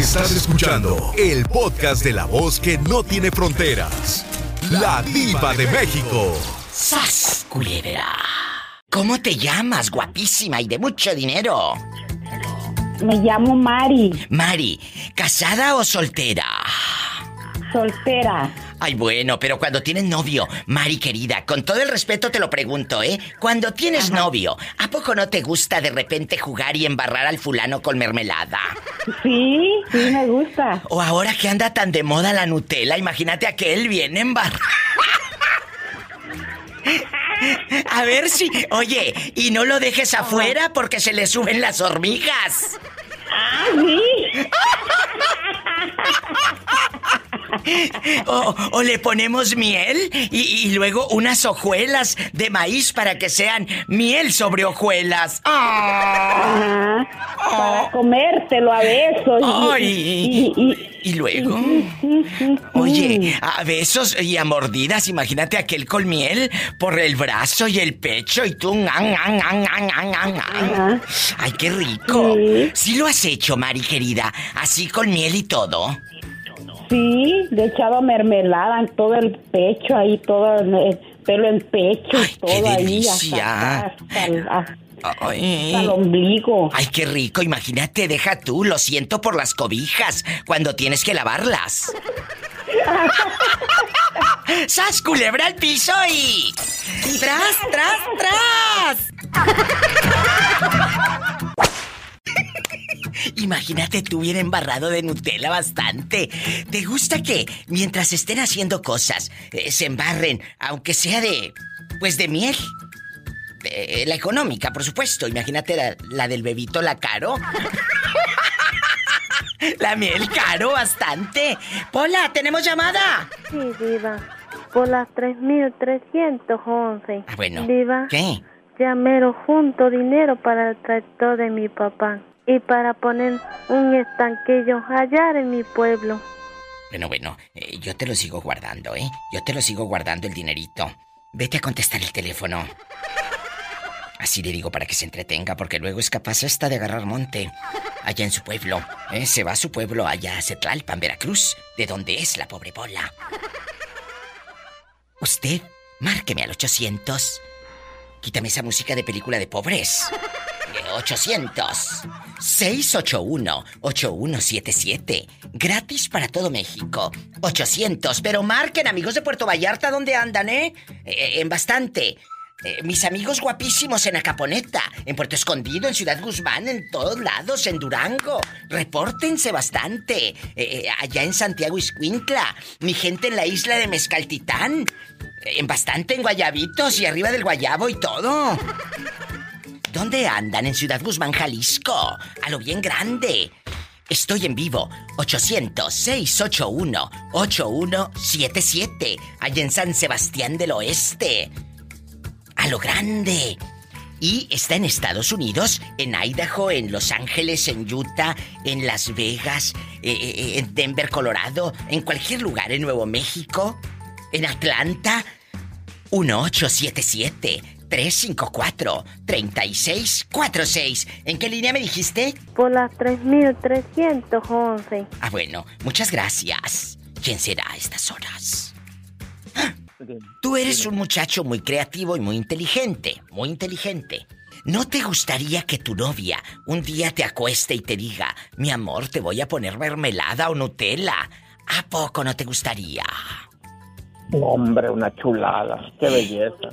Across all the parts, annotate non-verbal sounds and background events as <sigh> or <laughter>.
Estás escuchando el podcast de la voz que no tiene fronteras. La diva de México. ¡Sas, culebra! ¿Cómo te llamas, guapísima y de mucho dinero? Me llamo Mari. Mari, ¿casada o soltera? Soltera. Ay, bueno, pero cuando tienes novio, Mari querida, con todo el respeto te lo pregunto, ¿eh? Cuando tienes novio, ¿a poco no te gusta de repente jugar y embarrar al fulano con mermelada? Sí, sí me gusta. O ahora que anda tan de moda la Nutella, imagínate a que él viene embarrado. A ver si. Oye, y no lo dejes afuera porque se le suben las hormigas. Ah, sí. <laughs> O, o le ponemos miel y, y luego unas hojuelas de maíz para que sean miel sobre hojuelas. ¡Ah! Ajá. Para comértelo a besos. y- y- y- Y luego. Oye, a besos y a mordidas, imagínate aquel con miel por el brazo y el pecho y tú. Ajá. Ay, qué rico. Sí. Sí lo has hecho, Mari querida, así con miel y todo. Sí, le he echado mermelada en todo el pecho, ahí todo el pelo en pecho, Ay, todo ahí hasta, hasta el, hasta el ombligo. Ay, qué rico, imagínate, deja tú, lo siento por las cobijas cuando tienes que lavarlas. <laughs> ¡Sas, culebra al piso y... ¡Tras, tras, tras! <laughs> Imagínate tú bien embarrado de Nutella bastante. ¿Te gusta que mientras estén haciendo cosas eh, se embarren, aunque sea de... pues de miel? Eh, la económica, por supuesto. Imagínate la, la del bebito, la caro. <laughs> la miel caro bastante. Pola, ¿tenemos llamada? Sí, Diva. Por las 3.311. Ah, bueno. Diva. ¿Qué? Ya mero junto dinero para el tractor de mi papá. Y para poner un estanquillo allá en mi pueblo. Bueno, bueno, eh, yo te lo sigo guardando, ¿eh? Yo te lo sigo guardando el dinerito. Vete a contestar el teléfono. Así le digo para que se entretenga, porque luego es capaz esta de agarrar monte. Allá en su pueblo. ¿eh? Se va a su pueblo allá a Cetlalpan, Veracruz, de donde es la pobre bola. Usted, márqueme al 800. Quítame esa música de película de pobres. Eh, 800 681 8177. Gratis para todo México. 800, pero marquen amigos de Puerto Vallarta, ¿dónde andan, eh? Eh, en bastante. Eh, mis amigos guapísimos en Acaponeta, en Puerto Escondido, en Ciudad Guzmán, en todos lados, en Durango. Repórtense bastante. Eh, eh, allá en Santiago Iscuintla. Mi gente en la isla de Mezcaltitán. Eh, en bastante en Guayabitos y arriba del Guayabo y todo. ¿Dónde andan? En Ciudad Guzmán, Jalisco. A lo bien grande. Estoy en vivo. 800-681-8177. Allá en San Sebastián del Oeste. A lo grande. Y está en Estados Unidos, en Idaho, en Los Ángeles, en Utah, en Las Vegas, eh, eh, en Denver, Colorado, en cualquier lugar, en Nuevo México, en Atlanta. 1877-354-3646. ¿En qué línea me dijiste? Por las 3.311. Ah, bueno, muchas gracias. ¿Quién será a estas horas? Tú eres un muchacho muy creativo y muy inteligente, muy inteligente. ¿No te gustaría que tu novia un día te acueste y te diga, mi amor, te voy a poner mermelada o Nutella? ¿A poco no te gustaría? Hombre, una chulada. Qué belleza.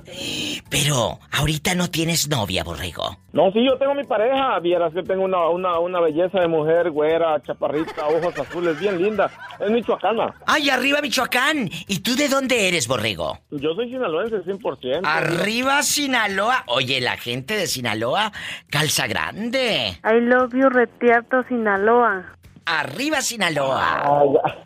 Pero ahorita no tienes novia, borrego. No, sí, yo tengo mi pareja. Vieras que tengo una, una, una belleza de mujer, güera, chaparrita, ojos azules, bien linda. Es michoacana. ¡Ay, arriba Michoacán! ¿Y tú de dónde eres, borrego? Yo soy sinaloense 100%. Arriba Sinaloa. Oye, la gente de Sinaloa calza grande. I love you, Retierto, Sinaloa. Arriba Sinaloa. Ay, ya.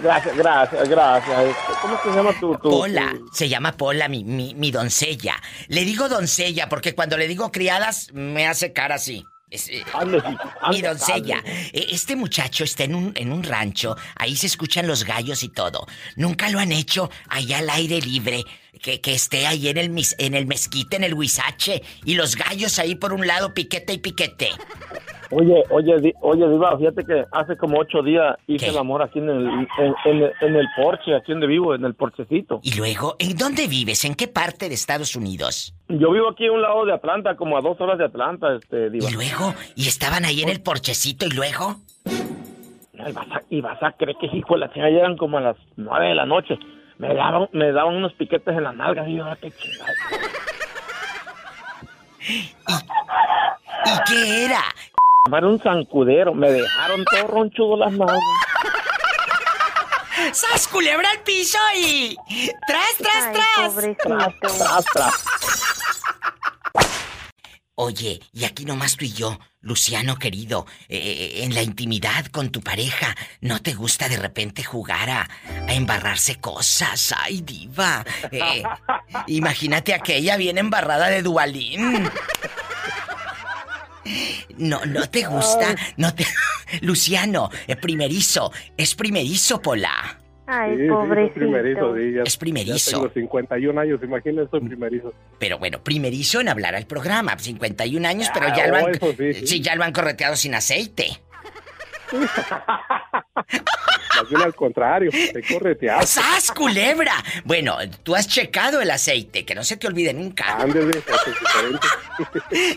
Gracias, gracias, gracias. ¿Cómo se llama tu Pola, se llama Pola, mi, mi, mi doncella. Le digo doncella porque cuando le digo criadas me hace cara así. Es, eh, Ande, mi doncella. ande. Eh, Este muchacho está en un, en un rancho, ahí se escuchan los gallos y todo. Nunca lo han hecho allá al aire libre, que, que esté ahí en el, mis- en el mezquite, en el huizache, y los gallos ahí por un lado, piquete y piquete. Oye, oye, oye, Diva, fíjate que hace como ocho días hice ¿Qué? el amor aquí en el, en, en el, en el porche, aquí donde vivo, en el porchecito. Y luego, ¿en dónde vives? ¿En qué parte de Estados Unidos? Yo vivo aquí a un lado de Atlanta, como a dos horas de Atlanta, este, Diva. Y luego, y estaban ahí en el porchecito y luego. Y vas a, y vas a creer que hijo de la chingada llegan como a las nueve de la noche. Me daban, me daban unos piquetes en las nalgas y yo, ah, qué chingada. <laughs> ¿Y qué era? Un zancudero, me dejaron todo ronchudo las nalgas. <laughs> ¡Sas culebra al piso y. ¡Tras, tras, Ay, tras! pobrecito. Tras, tras. Oye, y aquí nomás tú y yo, Luciano querido, eh, en la intimidad con tu pareja, ¿no te gusta de repente jugar a, a embarrarse cosas? ¡Ay, diva! Eh, imagínate aquella bien embarrada de Dualín. No, no te gusta, no te... <laughs> Luciano, eh, primerizo, es primerizo, Pola. Ay, Sí, sí, soy pobrecito. primerizo, sí, ya- Es primerizo. Ya tengo 51 años, imagínate, soy primerizo. Pero bueno, primerizo en hablar al programa, 51 años, pero Ah, ya lo han... sí, sí. ya lo han correteado sin aceite. Más al contrario, te correteas. ¡Sas, culebra! Bueno, tú has checado el aceite, que no se te olvide nunca. Diferente.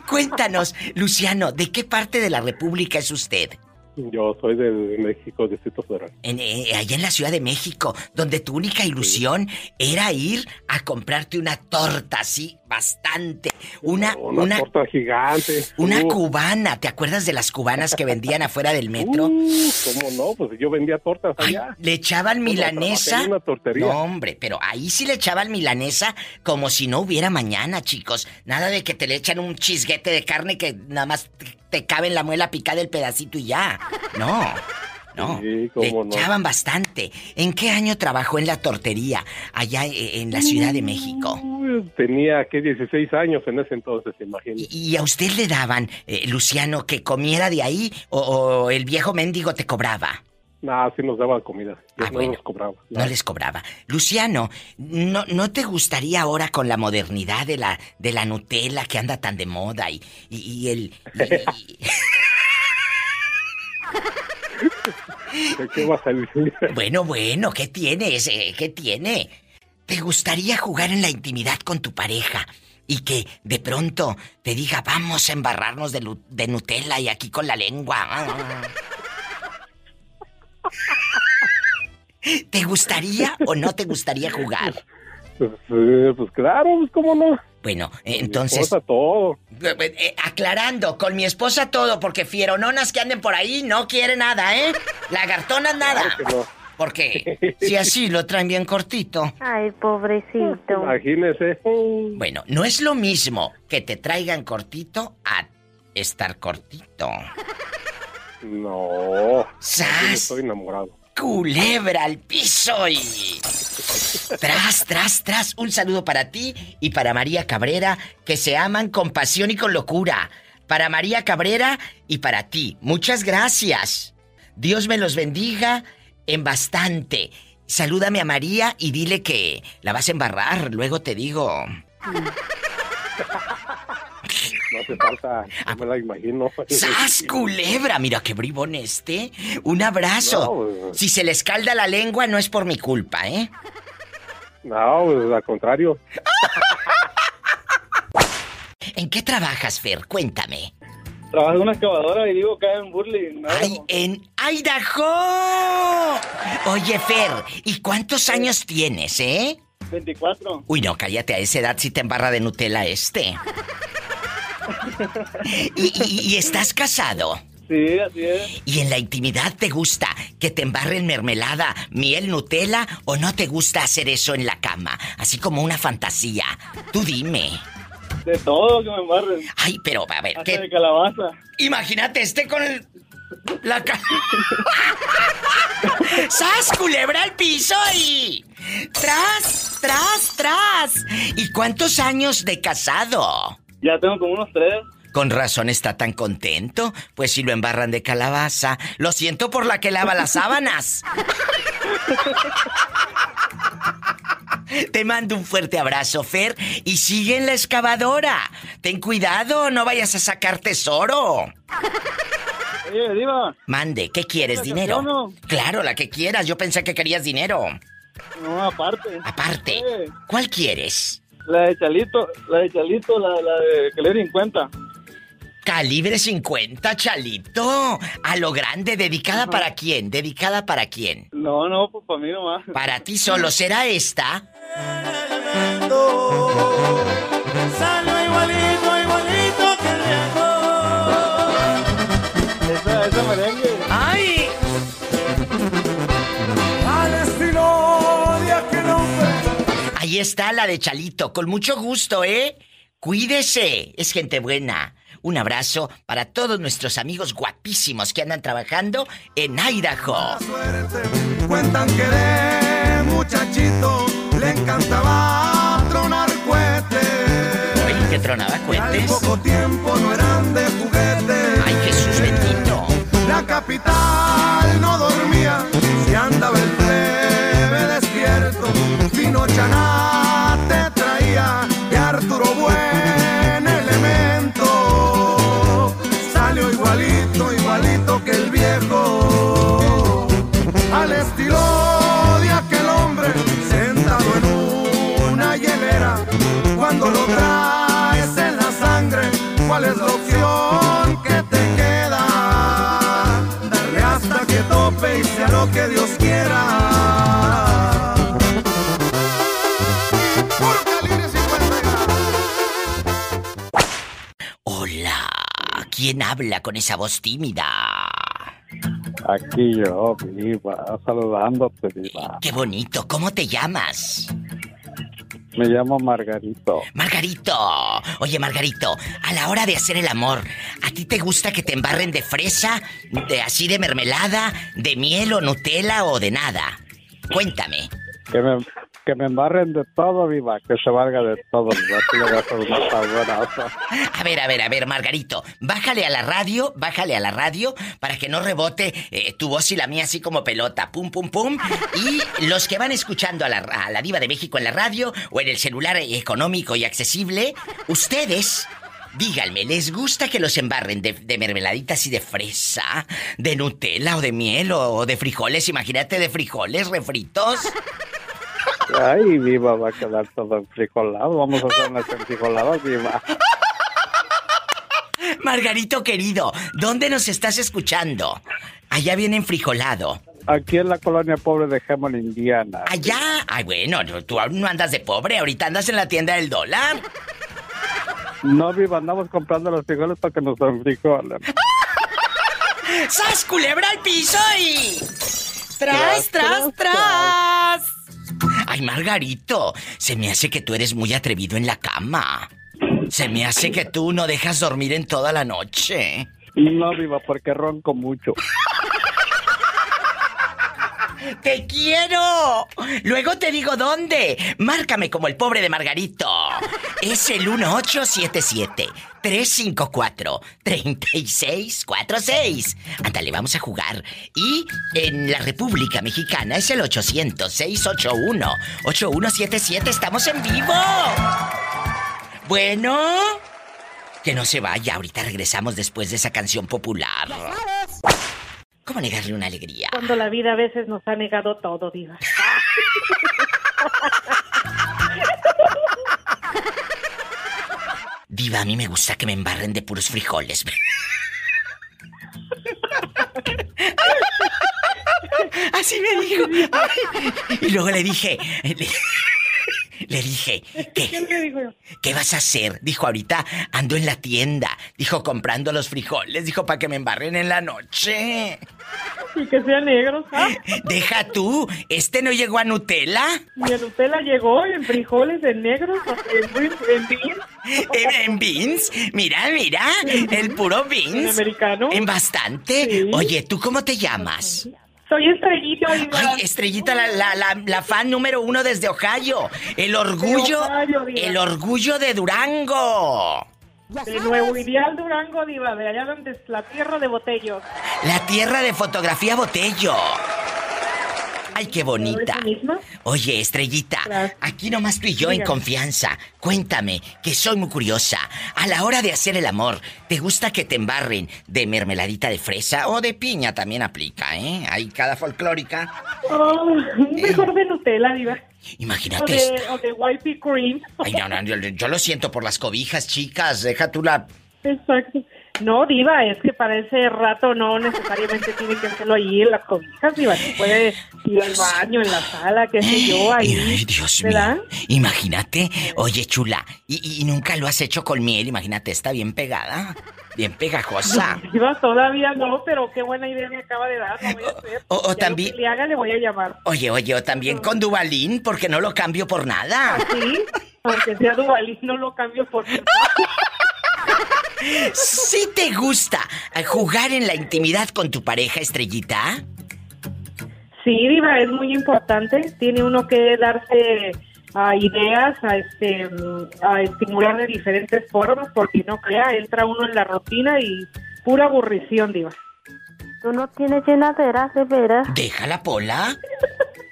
<laughs> Cuéntanos, Luciano, ¿de qué parte de la República es usted? Yo soy de México, Distrito Federal. En, eh, allá en la Ciudad de México, donde tu única ilusión era ir a comprarte una torta así, bastante. Una, Una, una, torta gigante. una Uh, cubana. ¿Te acuerdas de las cubanas que vendían afuera del metro? uh, ¿Cómo no? Pues yo vendía tortas Ay, allá. le echaban milanesa. una tortería. No, hombre, pero ahí sí le echaban milanesa como si no hubiera mañana, chicos. Nada de que te le echan un chisguete de carne que nada más te, te cabe en la muela picada el pedacito y ya. No. No, Sí, le cómo no. echaban bastante. ¿En qué año trabajó en la tortería allá eh, en la Ciudad de México? Uh, Tenía que 16 años en ese entonces, imagínate. ¿Y, a usted le daban, eh, Luciano, que comiera de ahí o, o el viejo mendigo te cobraba? Nah, sí nos daban comida. Ah, no bueno. nos cobraba. No les cobraba. Luciano, ¿no, ¿no te gustaría ahora con la modernidad de la, de la Nutella que anda tan de moda y, y, y el... y- <laughs> <laughs> ¿De qué vas a bueno, bueno, ¿qué tienes? Eh, ¿Qué tiene? ¿Te gustaría jugar en la intimidad con tu pareja y que de pronto te diga, vamos a embarrarnos de, Nutella y aquí con la lengua? ¿Te gustaría o no te gustaría jugar? Pues, eh, pues claro, pues cómo no. Bueno, Mi entonces... esposa, todo. Eh, eh, aclarando, con mi esposa todo, porque fierononas que anden por ahí no quiere nada, ¿eh? Lagartonas nada. Claro que no. Porque <laughs> si así lo traen bien cortito. Ay, pobrecito. Imagínese. Bueno, no es lo mismo que te traigan cortito a estar cortito. No. Yo ¡Sas! estoy enamorado. Culebra al piso y... Tras, tras, tras. Un saludo para ti y para María Cabrera, que se aman con pasión y con locura. Para María Cabrera y para ti. Muchas gracias. Dios me los bendiga en bastante. Salúdame a María y dile que la vas a embarrar. Luego te digo. <laughs> Hace falta, Ah. no me la imagino. ¡Sas, culebra! Mira qué bribón este. Un abrazo. No, pues- Si se le escalda la lengua, no es por mi culpa, ¿eh? No, pues al contrario. <laughs> ¿En qué trabajas, Fer? Cuéntame. Trabajo en una excavadora y digo acá en Burley. ¿no? ¡Ay, en Idaho! Oye, Fer, ¿y cuántos años tienes, eh? 24. Uy, no, cállate, a esa edad si te embarra de Nutella este. <laughs> <laughs> ¿Y, y- y estás casado? Sí, así es. ¿Y en la intimidad te gusta que te embarren mermelada, miel, Nutella o no te gusta hacer eso en la cama? Así como una fantasía. Tú dime. De todo que me embarren. Ay, pero a ver, Hasta de ¿qué? calabaza. Imagínate este con el... La ca... <laughs> ¡Sas, culebra al piso y... ¡Tras, tras, tras! ¿Y cuántos años de casado? Ya tengo como unos tres. Con razón está tan contento, pues si lo embarran de calabaza, lo siento por la que lava las sábanas. Te mando un fuerte abrazo, Fer, y sigue en la excavadora. Ten cuidado, no vayas a sacar tesoro. Oye, Diva. Mande, ¿qué quieres? ¿La ¿Dinero? canción o? Claro, la que quieras. Yo pensé que querías dinero. No, aparte. Aparte, ¿cuál quieres? La de Chalito, la de Chalito, la, la de den cuenta. Calibre 50, Chalito. A lo grande, dedicada para quién? Dedicada para quién? No, no, pues para mí nomás. Para ti solo será esta. Igualito, igualito que el. Esa, esa merengue. Ahí está la de Chalito, con mucho gusto, ¿eh? Cuídese, es gente buena. Un abrazo para todos nuestros amigos guapísimos que andan trabajando en Idaho. Suerte. Cuentan que de muchachito le encantaba tronar cohetes. Oye, que tronaba Y al cohetes. poco tiempo no eran de juguete. Ay, Jesús bendito. La capital no dormía, si andaba el despierto. Vino Chanate traía de Arturo buen elemento. Salió igualito, igualito que el viejo. Al estilo de aquel hombre sentado en una hielera. Cuando lo traes en la sangre, ¿cuál es la opción habla con esa voz tímida? Aquí yo, viva, saludándote, viva. Qué bonito, ¿cómo te llamas? Me llamo Margarito. Margarito. Oye, Margarito, a la hora de hacer el amor, ¿a ti te gusta que te embarren de fresa, de así de mermelada, de miel o Nutella o de nada? Cuéntame. Que me, que me embarren de todo, viva, que se valga de todo, viva. Tú le a una. A ver, a ver, a ver, Margarito, bájale a la radio, bájale a la radio para que no rebote eh, tu voz y la mía así como pelota, pum, pum, pum. Y los que van escuchando a la, a la diva de México en la radio o en el celular económico y accesible, ustedes... Díganme, ¿les gusta que los embarren de, de mermeladitas y de fresa? ¿De Nutella o de miel o de frijoles? Imagínate de frijoles refritos. Ay, viva, va a quedar todo enfrijolado. Vamos a hacer unas enfrijoladas, viva. Margarito querido, ¿dónde nos estás escuchando? Allá viene enfrijolado. Aquí en la colonia pobre de Hammond, Indiana. Allá. Ay, bueno, no, tú aún no andas de pobre, ahorita andas en la tienda del dólar. No, viva, andamos comprando los frijoles para que nos enfrijolen. ¡Sas, culebra al piso y... ¡Tras, tras, tras! Ay, Margarito, se me hace que tú eres muy atrevido en la cama. Se me hace que tú no dejas dormir en toda la noche. No, viva, porque ronco mucho. ¡Te quiero! Luego te digo dónde. Márcame como el pobre de Margarito. Es el 1877-354-3646. Ándale, vamos a jugar. Y en la República Mexicana es el 800-681-8177. Estamos en vivo. Bueno. Que no se vaya, ahorita regresamos después de esa canción popular. ¿Cómo negarle una alegría? Cuando la vida a veces nos ha negado todo, diva. <laughs> Diva, a mí me gusta que me embarren de puros frijoles. <laughs> Así me dijo. Ay. Y luego le dije, le, dije, ¿Qué ¿qué, le digo yo? ¿qué vas a hacer? Dijo, ahorita ando en la tienda. Dijo, comprando los frijoles. Dijo, para que me embarren en la noche. Y que sea negro, ¿sabes? Deja tú, ¿este no llegó a Nutella? Mi Nutella llegó en frijoles, en negros, en, en, en beans, ¿En, en beans? Mira, mira, el puro en beans. americano. En bastante. Sí. Oye, ¿tú cómo te llamas? Soy estrellita, diva. Ay, Estrellita, la, la, la, la fan número uno desde Ohio. El orgullo. Ohio, el orgullo de Durango. De Nuevo Ideal Durango, diva, de allá donde es la tierra de botellos. La tierra de fotografía Botello. Ay, qué bonita. Oye, Estrellita, Gracias. aquí nomás tú y yo en confianza. Cuéntame, que soy muy curiosa. A la hora de hacer el amor, ¿te gusta que te embarren de mermeladita de fresa o de piña? También aplica, ¿eh? Hay cada folclórica. Oh, mejor de Nutella, diva. O Imagínate de, esta. o de Whippy Cream. Ay, no, no, yo, yo lo siento por las cobijas, chicas. Deja tú la. Exacto. No, Diva, es que para ese rato no necesariamente tiene que hacerlo ahí en las cobijas, Diva. Se puede ir al baño, en la sala, qué sé yo, ahí. Ay, Dios ¿verdad? mío. Imagínate. Oye, chula, y, y nunca lo has hecho con miel. Imagínate, está bien pegada. Bien pegajosa. Diva, todavía no, pero qué buena idea me acaba de dar, lo voy a hacer. O- también- que le haga le voy a llamar. Oye, oye, o también con Dubalín, porque no lo cambio por nada. Sí, aunque sea Duvalín, no lo cambio por... <laughs> ¿Sí te gusta jugar en la intimidad con tu pareja, estrellita? Sí, Diva, es muy importante. Tiene uno que darse a ideas, a, este, a estimular de diferentes formas, porque no crea, entra uno en la rutina y pura aburrición, Diva. Tú no tienes llenadera, de veras. Déjala, Pola.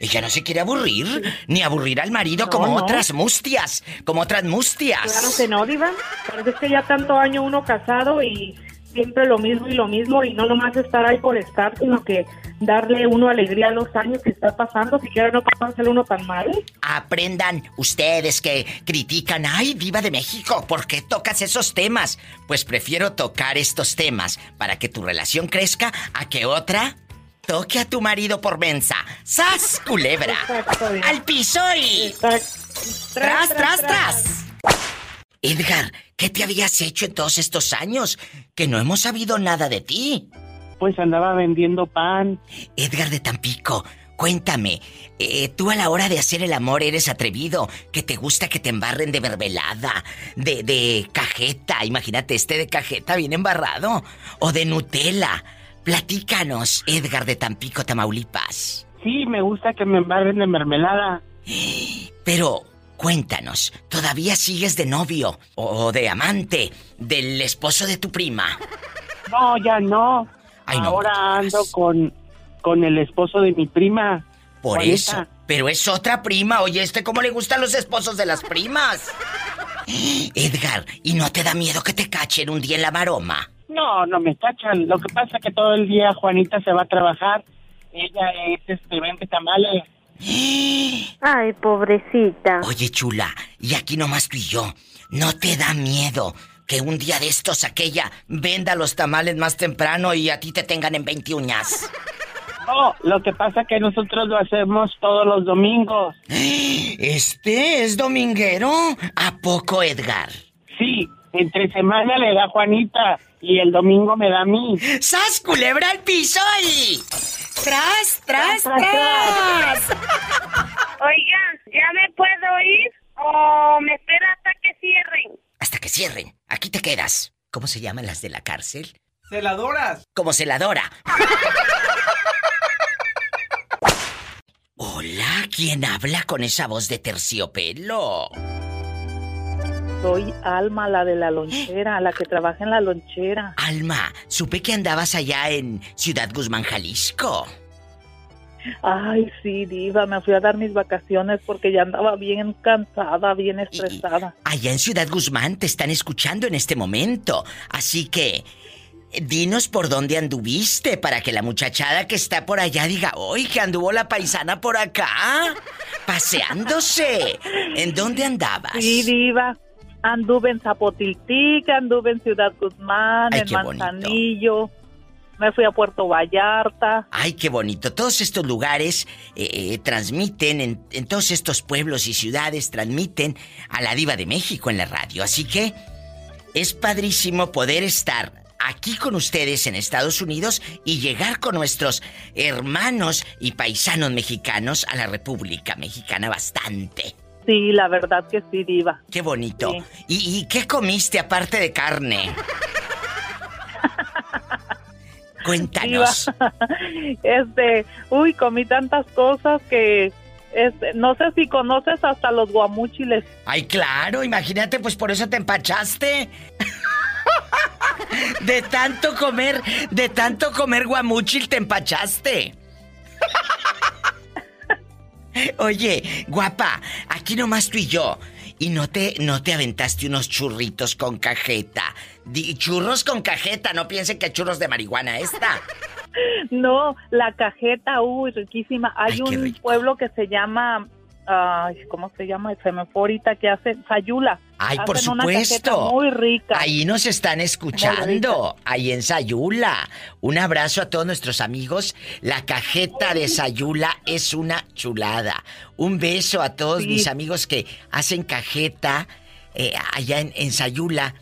Ella no se quiere aburrir, ni aburrir al marido No, como otras mustias, como otras mustias. Claro que no, Diva. Pero es que ya tanto año uno casado y siempre lo mismo y lo mismo, y no nomás estar ahí por estar, sino que darle uno alegría a los años que está pasando, siquiera no pasárselo uno tan mal. Aprendan ustedes que critican, ay, viva de México, ¿por qué tocas esos temas? Pues prefiero tocar estos temas para que tu relación crezca a que otra toque a tu marido por mensa. ¡Sas, culebra! ¡Al piso y... Tras, ¡Tras, tras, tras! Edgar, ¿qué te habías hecho en todos estos años? Que no hemos sabido nada de ti. Pues andaba vendiendo pan. Edgar de Tampico, cuéntame, eh, tú a la hora de hacer el amor eres atrevido, que te gusta que te embarren de mermelada, de, de cajeta, imagínate este de cajeta bien embarrado, o de Nutella. Platícanos, Edgar de Tampico, Tamaulipas. Sí, me gusta que me embarren de mermelada. Pero, cuéntanos, ¿todavía sigues de novio o de amante del esposo de tu prima? No, ya no. Ay, no Ahora ando con, con el esposo de mi prima. Por Juanita. eso. Pero es otra prima. Oye, este cómo le gustan los esposos de las primas. <gasps> Edgar, ¿y no te da miedo que te cachen un día en la maroma? No, no me cachan. Lo que pasa es que todo el día Juanita se va a trabajar. Ella es, este, vende tamales. <gasps> Ay, pobrecita. Oye, chula, y aquí nomás tú y yo. ¿No te da miedo que un día de estos aquella venda los tamales más temprano y a ti te tengan en 20 uñas? No, lo que pasa es que nosotros lo hacemos todos los domingos. <gasps> ¿Este es dominguero? ¿A poco, Edgar? Sí, entre semana le da Juanita y el domingo me da a mí. ¡Sas, culebra al piso y... ¡Tras, tras, tras! Oigan, ¿ya me puedo ir o me espera hasta que cierren? Hasta que cierren. Aquí te quedas. ¿Cómo se llaman las de la cárcel? Celadoras. Como celadora. Hola, ¿quién habla con esa voz de terciopelo? Soy Alma, la de la lonchera, la que trabaja en la lonchera. Alma, supe que andabas allá en Ciudad Guzmán, Jalisco. Ay, sí, diva, me fui a dar mis vacaciones porque ya andaba bien cansada, bien estresada. Allá en Ciudad Guzmán te están escuchando en este momento. Así que, eh, dinos por dónde anduviste para que la muchachada que está por allá diga, ¡Uy, que anduvo la paisana por acá! Paseándose. ¿En dónde andabas? Sí, diva. Anduve en Zapotiltic, anduve en Ciudad Guzmán, Ay, en bonito. Manzanillo. Me fui a Puerto Vallarta. Ay, qué bonito. Todos estos lugares eh, eh, transmiten, en, en todos estos pueblos y ciudades, transmiten a la diva de México en la radio. Así que es padrísimo poder estar aquí con ustedes en Estados Unidos y llegar con nuestros hermanos y paisanos mexicanos a la República Mexicana bastante. Sí, la verdad que sí, diva. Qué bonito. Sí. ¿Y, y qué comiste aparte de carne? <laughs> Cuéntanos. Diva. <laughs> Este, uy, comí tantas cosas que este, no sé si conoces hasta los guamúchiles. Ay, claro, imagínate, pues por eso te empachaste. <laughs> De tanto comer, de tanto comer guamuchil te empachaste. Oye, guapa, aquí nomás tú y yo. ¿Y no te, no te aventaste unos churritos con cajeta? Di- churros con cajeta, no piensen que churros de marihuana esta. <laughs> No, la cajeta, uy, riquísima. Hay un pueblo que se llama, ay, ¿cómo se llama? Se me fue ahorita que hace Sayula. Ay, por Hacen supuesto. muy rica. Ahí nos están escuchando, ahí en Sayula. Un abrazo a todos nuestros amigos. La cajeta de Sayula es una chulada. Un beso a todos Sí. mis amigos que hacen cajeta eh, allá en, en Sayula.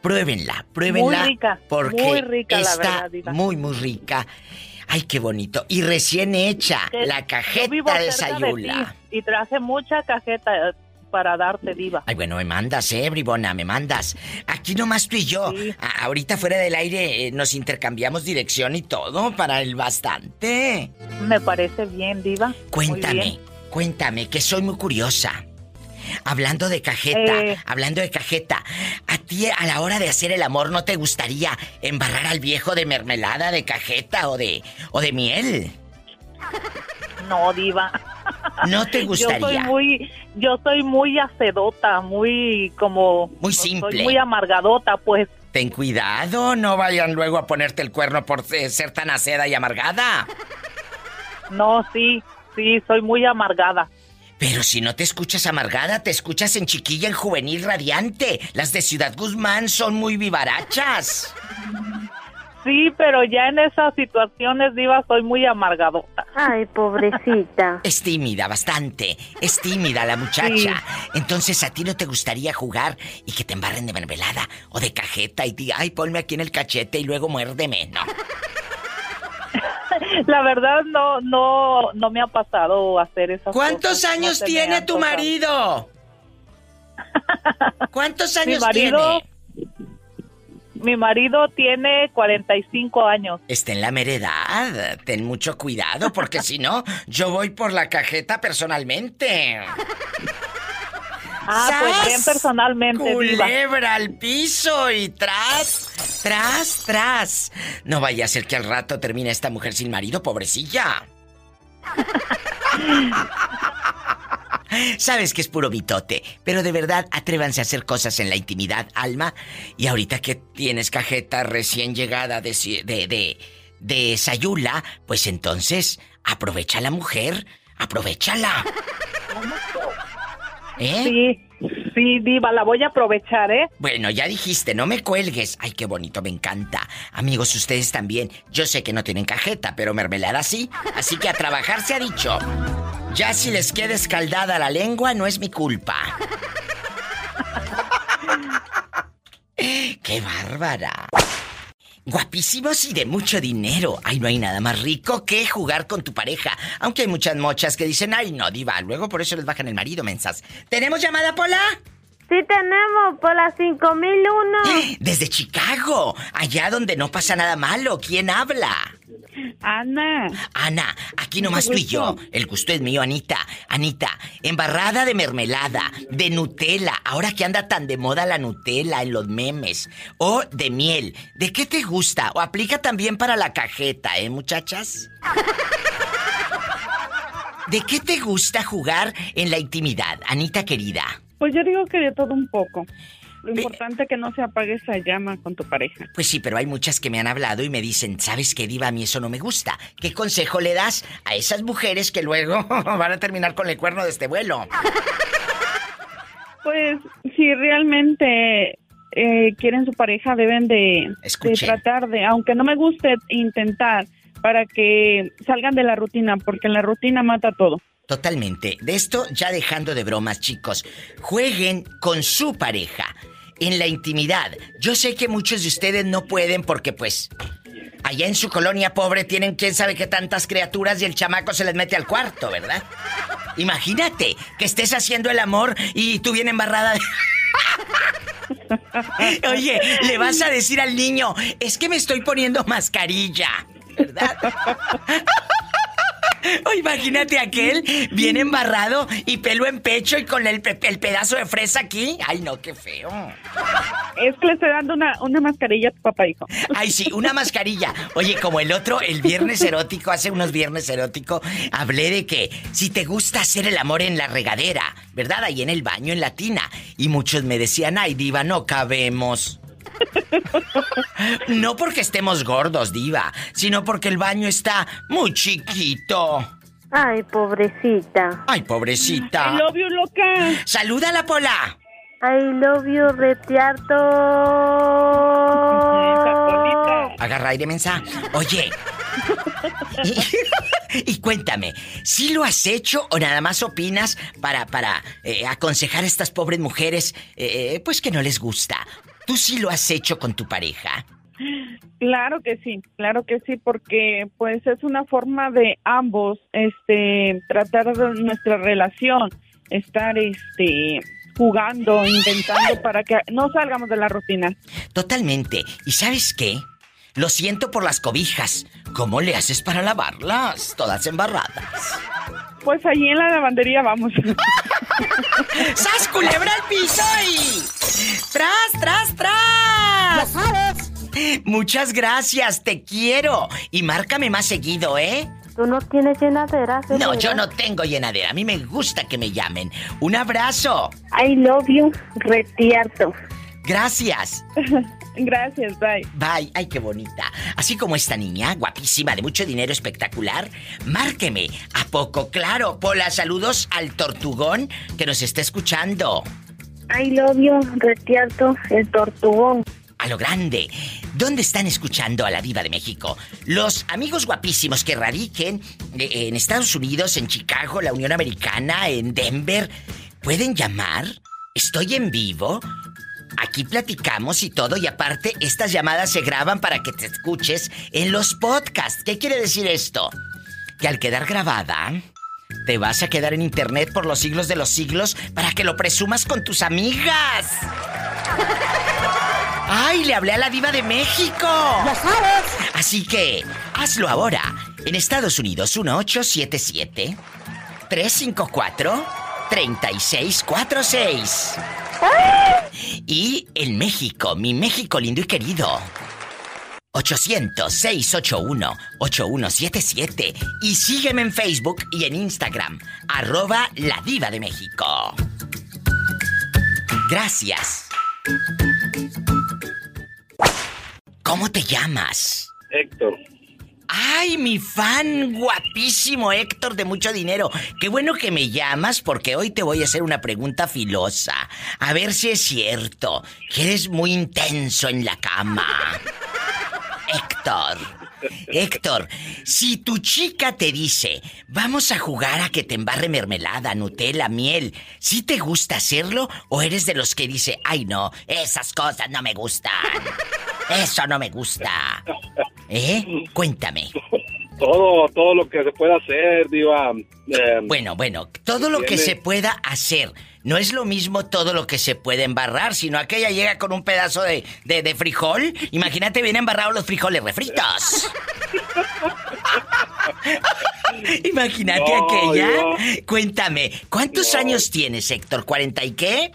Pruébenla, pruébenla. Muy rica, porque muy rica, la está verdad, Diva. muy, muy rica. Ay, qué bonito. Y recién hecha, Que la cajeta de Sayula. ti y traje mucha cajeta para darte, diva. Ay, bueno, me mandas, eh, bribona, me mandas. Aquí nomás tú y yo. Ahorita fuera del aire eh, nos intercambiamos dirección y todo para el bastante. Me parece bien, diva. Cuéntame, bien. cuéntame, que soy muy curiosa. Hablando de cajeta, Eh. hablando de cajeta, ¿a ti a la hora de hacer el amor no te gustaría embarrar al viejo de mermelada, de cajeta o de, o de miel? No, diva. ¿No te Yo soy gustaría? muy, yo soy muy acedota, muy como... Muy Soy simple. muy amargadota, pues. Ten cuidado, no vayan luego a ponerte el cuerno por eh, ser tan aceda y amargada. No, sí, sí, soy muy amargada. Pero si no te escuchas amargada, te escuchas en chiquilla, en juvenil radiante. Las de Ciudad Guzmán son muy vivarachas. Sí, pero ya en esas situaciones, diva, soy muy amargadota. Ay, pobrecita. <laughs> Es tímida, bastante. Es tímida la muchacha. Entonces, ¿a ti no te gustaría jugar y que te embarren de mermelada o de cajeta y diga, ay, ponme aquí en el cachete y luego muérdeme? No. <laughs> La verdad no, no, no me ha pasado hacer esas ¿Cuántos cosas, no años tiene tu marido? <laughs> ¿Cuántos Mi años marido, tiene? Mi marido tiene 45 años. Está en la meredad. Ten mucho cuidado porque si no, yo voy por la cajeta personalmente. Ah, pues bien personalmente. Culebra al piso y tras, tras, tras. No vaya a ser que al rato termine esta mujer sin marido, pobrecilla. <laughs> Sabes que es puro mitote, pero de verdad atrévanse a hacer cosas en la intimidad, Alma. Y ahorita que tienes cajeta recién llegada de, de, de, de Sayula, pues entonces aprovecha la mujer, aprovechala. <laughs> ¿Eh? Sí, sí, diva, la voy a aprovechar, ¿eh? Bueno, ya dijiste, no me cuelgues. Ay, qué bonito, me encanta. Amigos, ustedes también. Yo sé que no tienen cajeta, pero mermelada sí. Así que a trabajar se ha dicho. Ya si les queda escaldada la lengua, no es mi culpa. <laughs> ¡Qué bárbara! Guapísimos y de mucho dinero. Ay, no hay nada más rico que jugar con tu pareja. Aunque hay muchas mochas que dicen, ay, no, diva. Luego por eso les bajan el marido, mensas. ¿Tenemos llamada, Pola? Sí tenemos por la 5001. Desde Chicago, allá donde no pasa nada malo. ¿Quién habla? Ana. Ana, aquí nomás tú y yo. El gusto es mío, Anita. Anita, embarrada de mermelada, de Nutella, ahora que anda tan de moda la Nutella en los memes, o de miel. ¿De qué te gusta? O aplica también para la cajeta, ¿eh, muchachas? ¿De qué te gusta jugar en la intimidad, Anita querida? Pues yo digo que de todo un poco. Lo importante es que no se apague esa llama con tu pareja. Pues sí, pero hay muchas que me han hablado y me dicen, ¿sabes qué, Diva? A mí eso no me gusta. ¿Qué consejo le das a esas mujeres que luego <laughs> van a terminar con el cuerno de este vuelo? Pues si realmente eh, quieren su pareja deben de, tratar de, aunque no me guste, intentar para que salgan de la rutina, porque la rutina mata todo. Totalmente. De esto ya dejando de bromas, chicos. Jueguen con su pareja en la intimidad. Yo sé que muchos de ustedes no pueden porque pues allá en su colonia pobre tienen quién sabe qué tantas criaturas y el chamaco se les mete al cuarto, ¿verdad? Imagínate que estés haciendo el amor y tú bien embarrada de... <laughs> Oye, le vas a decir al niño, es que me estoy poniendo mascarilla, ¿verdad? <laughs> <laughs> O imagínate aquel bien embarrado y pelo en pecho y con el pedazo de fresa aquí. Ay, no, qué feo. Es que le estoy dando una, una mascarilla a tu papá, hijo. Ay, sí, una mascarilla. Oye, como el otro, el viernes erótico, hace unos viernes erótico, hablé de que si te gusta hacer el amor en la regadera, ¿verdad? Ahí en el baño, en la tina. Y muchos me decían, ay, diva, no cabemos. No porque estemos gordos, diva, sino porque el baño está muy chiquito. Ay, pobrecita. Ay, pobrecita. I love you, loca. Saluda a la pola. I love you, retiarto. Agarra aire mensa. Oye. Y, <laughs> cuéntame, ¿si lo has hecho o nada más opinas para, para eh, aconsejar a estas pobres mujeres, eh, pues que no les gusta? ¿Tú sí lo has hecho con tu pareja? Claro que sí, claro que sí, porque pues es una forma de ambos, este, tratar nuestra relación, estar, este, jugando, intentando para que no salgamos de la rutina. Totalmente. ¿Y sabes qué? Lo siento por las cobijas. ¿Cómo le haces para lavarlas? Todas embarradas. Pues allí en la lavandería vamos. <laughs> ¡Sas, culebra al piso y... ¡Tras, tras, tras! ¡Ya sabes! Muchas gracias, te quiero. Y márcame más seguido, ¿eh? Tú no tienes llenadera, No, yo no tengo llenadera. A mí me gusta que me llamen. Un abrazo. I love you, retiarto. Gracias. <laughs> Gracias, bye. Bye. Ay, qué bonita. Así como esta niña, guapísima, de mucho dinero espectacular, márqueme. ¿A poco? Claro. Pola, saludos al tortugón que nos está escuchando. I love you, retiarto, el tortugón. A lo grande. ¿Dónde están escuchando a la diva de México? Los amigos guapísimos que radiquen eh, en Estados Unidos, en Chicago, la Unión Americana, en Denver, ¿pueden llamar? ¿Estoy en vivo? Aquí platicamos y todo y aparte estas llamadas se graban para que te escuches en los podcasts. ¿Qué quiere decir esto? Que al quedar grabada, te vas a quedar en internet por los siglos de los siglos para que lo presumas con tus amigas. ¡Ay, le hablé a la diva de México! ¡Ya sabes! Así que, hazlo ahora. En Estados Unidos, 1877 354 3646. Y en México, mi México lindo y querido. 800-681-8177. Y sígueme en Facebook y en Instagram. Arroba la diva de México. Gracias. ¿Cómo te llamas? Héctor. ¡Ay, mi fan guapísimo Héctor de mucho dinero! Qué bueno que me llamas porque hoy te voy a hacer una pregunta filosa. A ver si es cierto que eres muy intenso en la cama. Héctor. Héctor, si tu chica te dice, vamos a jugar a que te embarre mermelada, Nutella, miel, ¿sí te gusta hacerlo o eres de los que dice, ay no, esas cosas no me gustan? Eso no me gusta. ¿Eh? Cuéntame. <laughs> Todo, todo lo que se pueda hacer, Diva. eh, Bueno, bueno, todo lo que se pueda hacer. No es lo mismo todo lo que se puede embarrar, sino aquella llega con un pedazo de, de, de frijol. Imagínate bien embarrados los frijoles refritos. <laughs> Imagínate No, aquella. Diva. Cuéntame, ¿cuántos No. años tienes, Héctor? ¿40 y qué?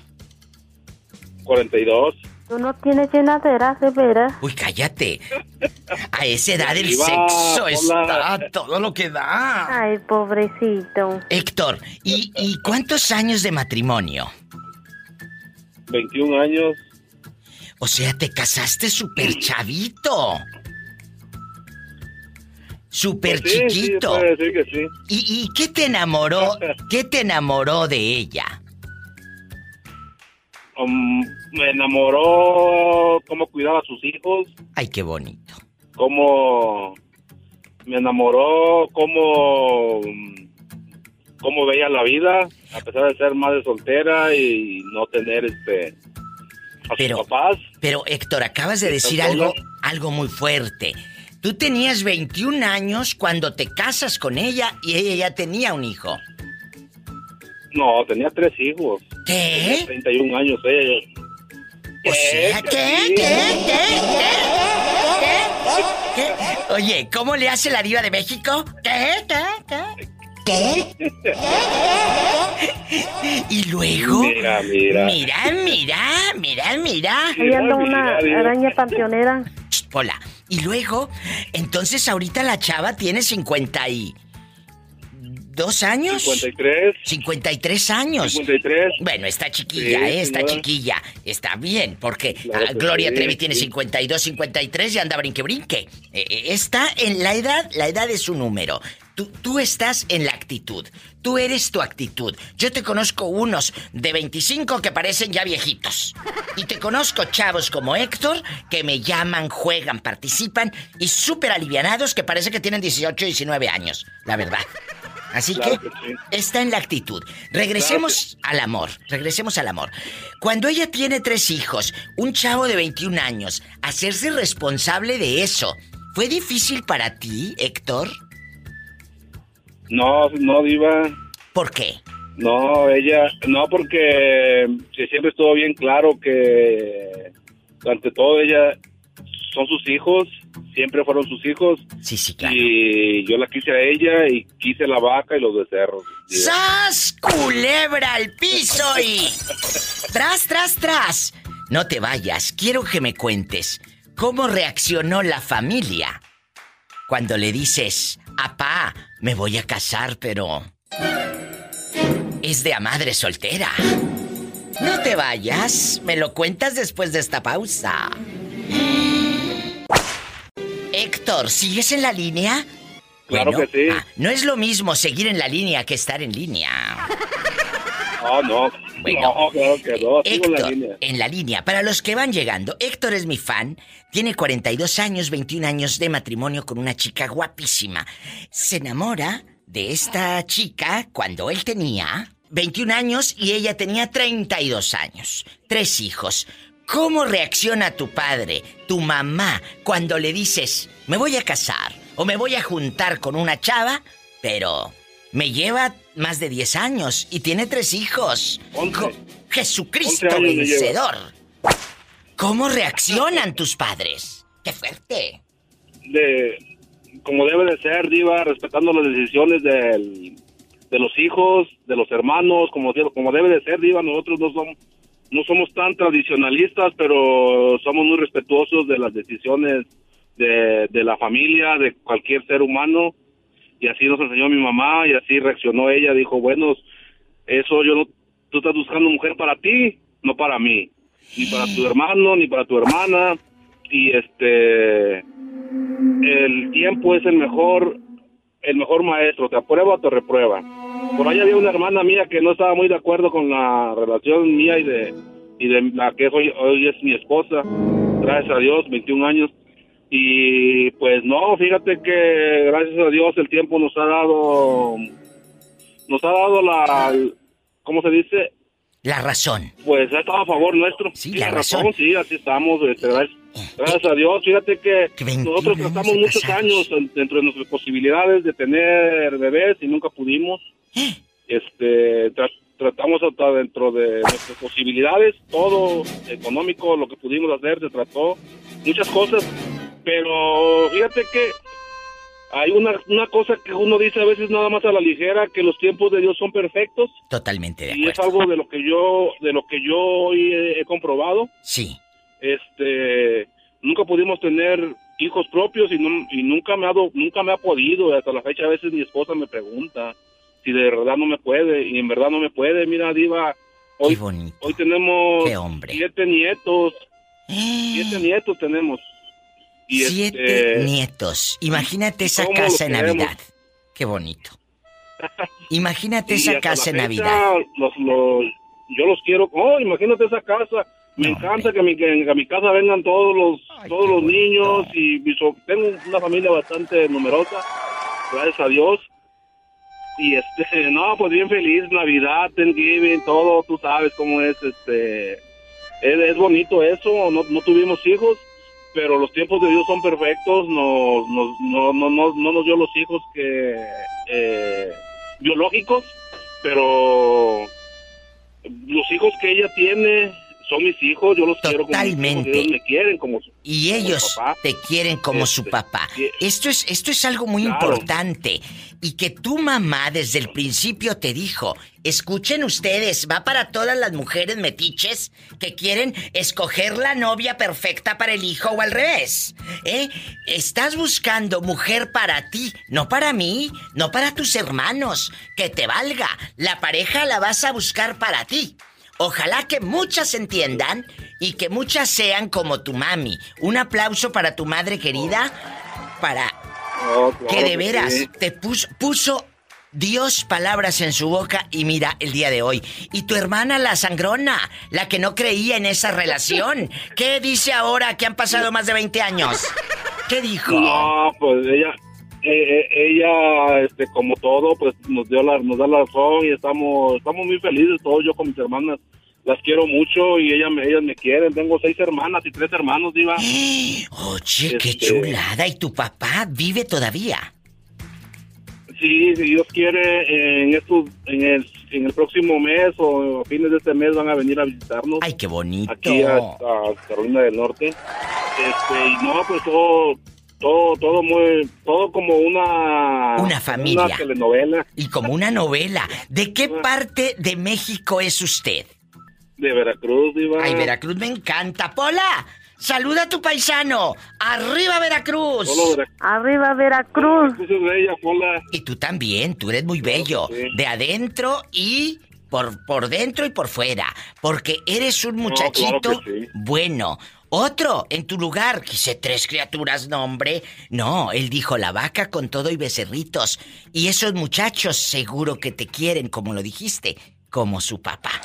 42. Tú no tienes llenadera, de veras. Uy, cállate. A esa edad el sexo hola. está todo lo que da. Ay, pobrecito. Héctor, ¿y, ¿y cuántos años de matrimonio? 21 años. O sea, te casaste súper chavito. Súper Pues sí, sí, chiquito. decir que sí. ¿Y, ¿Y qué te enamoró? <laughs> ¿Qué te enamoró de ella? Um, me enamoró cómo cuidaba a sus hijos, Ay, qué bonito. cómo me enamoró cómo cómo veía la vida, a pesar de ser madre soltera y no tener este a sus Pero- papás. Pero Héctor, acabas de ¿Estás decir algo, algo muy fuerte. Tú tenías 21 años cuando te casas con ella y ella ya tenía un hijo. No, tenía tres hijos. ¿Qué? 31 años ella. O sea, ¿qué? ¿Qué? ¿Qué? ¿Qué? ¿Qué? Oye, ¿cómo le hace la diva de México? ¿Qué? ¿Qué? ¿Qué? ¿Qué? Y luego. Mira, mira. Mira, mira, mira, mira. Ahí anda una araña panteonera. Hola. Y luego, entonces ahorita la chava tiene 50 y... ¿Dos años? 53. 53 años. 53. Bueno, está chiquilla, Sí, ¿eh? Está señora. chiquilla. Está bien, porque Claro ah, Gloria sí, Trevi tiene sí. 52, 53 y anda brinque brinque. Eh, eh, está en la edad, la edad es su número. Tú, tú estás en la actitud. Tú eres tu actitud. Yo te conozco unos de 25 que parecen ya viejitos. Y te conozco chavos como Héctor que me llaman, juegan, participan y súper alivianados que parece que tienen 18, 19 años. La verdad. Así Claro que, que sí. está en la actitud. Regresemos al amor, regresemos al amor. Cuando ella tiene tres hijos, un chavo de 21 años, hacerse responsable de eso, ¿fue difícil para ti, Héctor? No, no, Diva. ¿Por qué? No, ella, no, porque siempre estuvo bien claro que ante todo ella son sus hijos, siempre fueron sus hijos. Sí, sí, claro. Y yo la quise a ella y quise la vaca y los becerros. ¡Sas! Culebra al piso y. ¡Tras, tras, tras! No te vayas, quiero que me cuentes cómo reaccionó la familia cuando le dices, apá, me voy a casar, pero. Es de a madre soltera. No te vayas, me lo cuentas después de esta pausa. Héctor, ¿sigues en la línea? Claro Bueno, que sí. ah, no es lo mismo seguir en la línea que estar en línea. No, no. Bueno. No, claro que no. Sigo en la Héctor, línea. en la línea. Para los que van llegando, Héctor es mi fan. Tiene 42 años, 21 años de matrimonio con una chica guapísima. Se enamora de esta chica cuando él tenía 21 años y ella tenía 32 años. Tres hijos. ¿Cómo reacciona tu padre, tu mamá, cuando le dices, me voy a casar o me voy a juntar con una chava, pero me lleva más de 10 años y tiene tres hijos? Jesucristo vencedor. ¿Cómo reaccionan tus padres? ¡Qué fuerte! de como debe de ser, Diva, respetando las decisiones del, de los hijos, de los hermanos, como, como debe de ser, Diva. Nosotros no somos, no somos tan tradicionalistas, pero somos muy respetuosos de las decisiones de, de la familia, de cualquier ser humano. Y así nos enseñó mi mamá y así reaccionó ella. Dijo, bueno, eso yo no, tú estás buscando mujer para ti, no para mí. Ni para tu hermano, ni para tu hermana. Y este, el tiempo es el mejor el mejor maestro, te aprueba o te reprueba. Por ahí había una hermana mía que no estaba muy de acuerdo con la relación mía y de y de la que hoy, hoy es mi esposa, gracias a Dios, 21 años. Y pues no, fíjate que gracias a Dios el tiempo nos ha dado nos ha dado la ¿cómo se dice? La razón. Pues ha estado a favor nuestro. Sí, la razón. Sí, así estamos. este, gracias, gracias a Dios. Fíjate que nosotros tratamos muchos años en- dentro de nuestras posibilidades de tener bebés y nunca pudimos. Este, tra- tratamos hasta dentro de nuestras posibilidades, todo económico, lo que pudimos hacer, se trató, muchas cosas. Pero fíjate que hay una, una cosa que uno dice a veces nada más a la ligera, que los tiempos de Dios son perfectos. Totalmente de Y es acuerdo. algo de lo que yo, de lo que yo hoy he, he comprobado. Sí. Este, nunca pudimos tener hijos propios y, nun- y nunca me ha do- nunca me ha podido. Hasta la fecha a veces mi esposa me pregunta si de verdad no me puede y en verdad no me puede. Mira, diva, hoy, hoy tenemos Qué hombre. siete nietos, <gasps> siete nietos tenemos. Y Siete este, nietos. Imagínate esa ¿Cómo casa en? Navidad. Qué bonito. <laughs> Imagínate y esa casa en Navidad. los- los- yo los quiero. Oh, imagínate esa casa. Me encanta que a, mi, que a mi casa vengan todos los todos los niños y so- tengo una familia bastante numerosa, gracias a Dios. Y este, no, pues bien feliz, Navidad, Thanksgiving, todo, tú sabes cómo es, este, es, bonito eso, no, no tuvimos hijos, pero los tiempos de Dios son perfectos, nos, nos, no, no, no, no nos dio los hijos que, eh, biológicos, pero los hijos que ella tiene son mis hijos, yo los quiero como Totalmente. ellos me quieren como su- Y como ellos papá. te quieren como su Este, papá. y- Esto es, esto es algo muy Claro. importante. Y que tu mamá desde el principio te dijo, escuchen ustedes, va para todas las mujeres metiches que quieren escoger la novia perfecta para el hijo o al revés. ¿Eh? Estás buscando mujer para ti, no para mí, no para tus hermanos. Que te valga. La pareja la vas a buscar para ti. Ojalá que muchas entiendan y que muchas sean como tu mami. Un aplauso para tu madre querida, para Oh, claro que de que veras sí. te puso, puso Dios palabras en su boca y mira el día de hoy. Y tu hermana la sangrona, la que no creía en esa relación. ¿Qué dice ahora que han pasado más de 20 años? ¿Qué dijo? No, pues ella, eh, eh, ella, este, como todo, pues nos dio la, nos da la razón y estamos, estamos muy felices todos. Yo con mis hermanas las quiero mucho y ellas, me- ellas me quieren. Tengo seis hermanas y tres hermanos, diva. <gasps> Oye, qué Este- chulada. ¿Y tu papá vive todavía? Sí, si Dios quiere, en estos, en el, en el próximo mes o a fines de este mes van a venir a visitarnos. Ay, qué bonito. Aquí a, a Carolina del Norte. Este, y no, pues todo, todo, todo muy, todo como una... Una familia. Una telenovela Y como una novela. ¿De qué parte de México es usted? de Veracruz, diva. Ay, Veracruz me encanta. Pola, saluda a tu paisano. ¡Arriba Veracruz! Vera- Arriba Veracruz. Veracruz es bella, Pola. Y tú también, tú eres muy bello. sí. De adentro y por, por dentro y por fuera. Porque eres un muchachito claro que sí. bueno. Otro, en tu lugar, quise tres criaturas, no hombre. No, él dijo la vaca con todo y becerritos. Y esos muchachos seguro que te quieren, como lo dijiste, como su papá.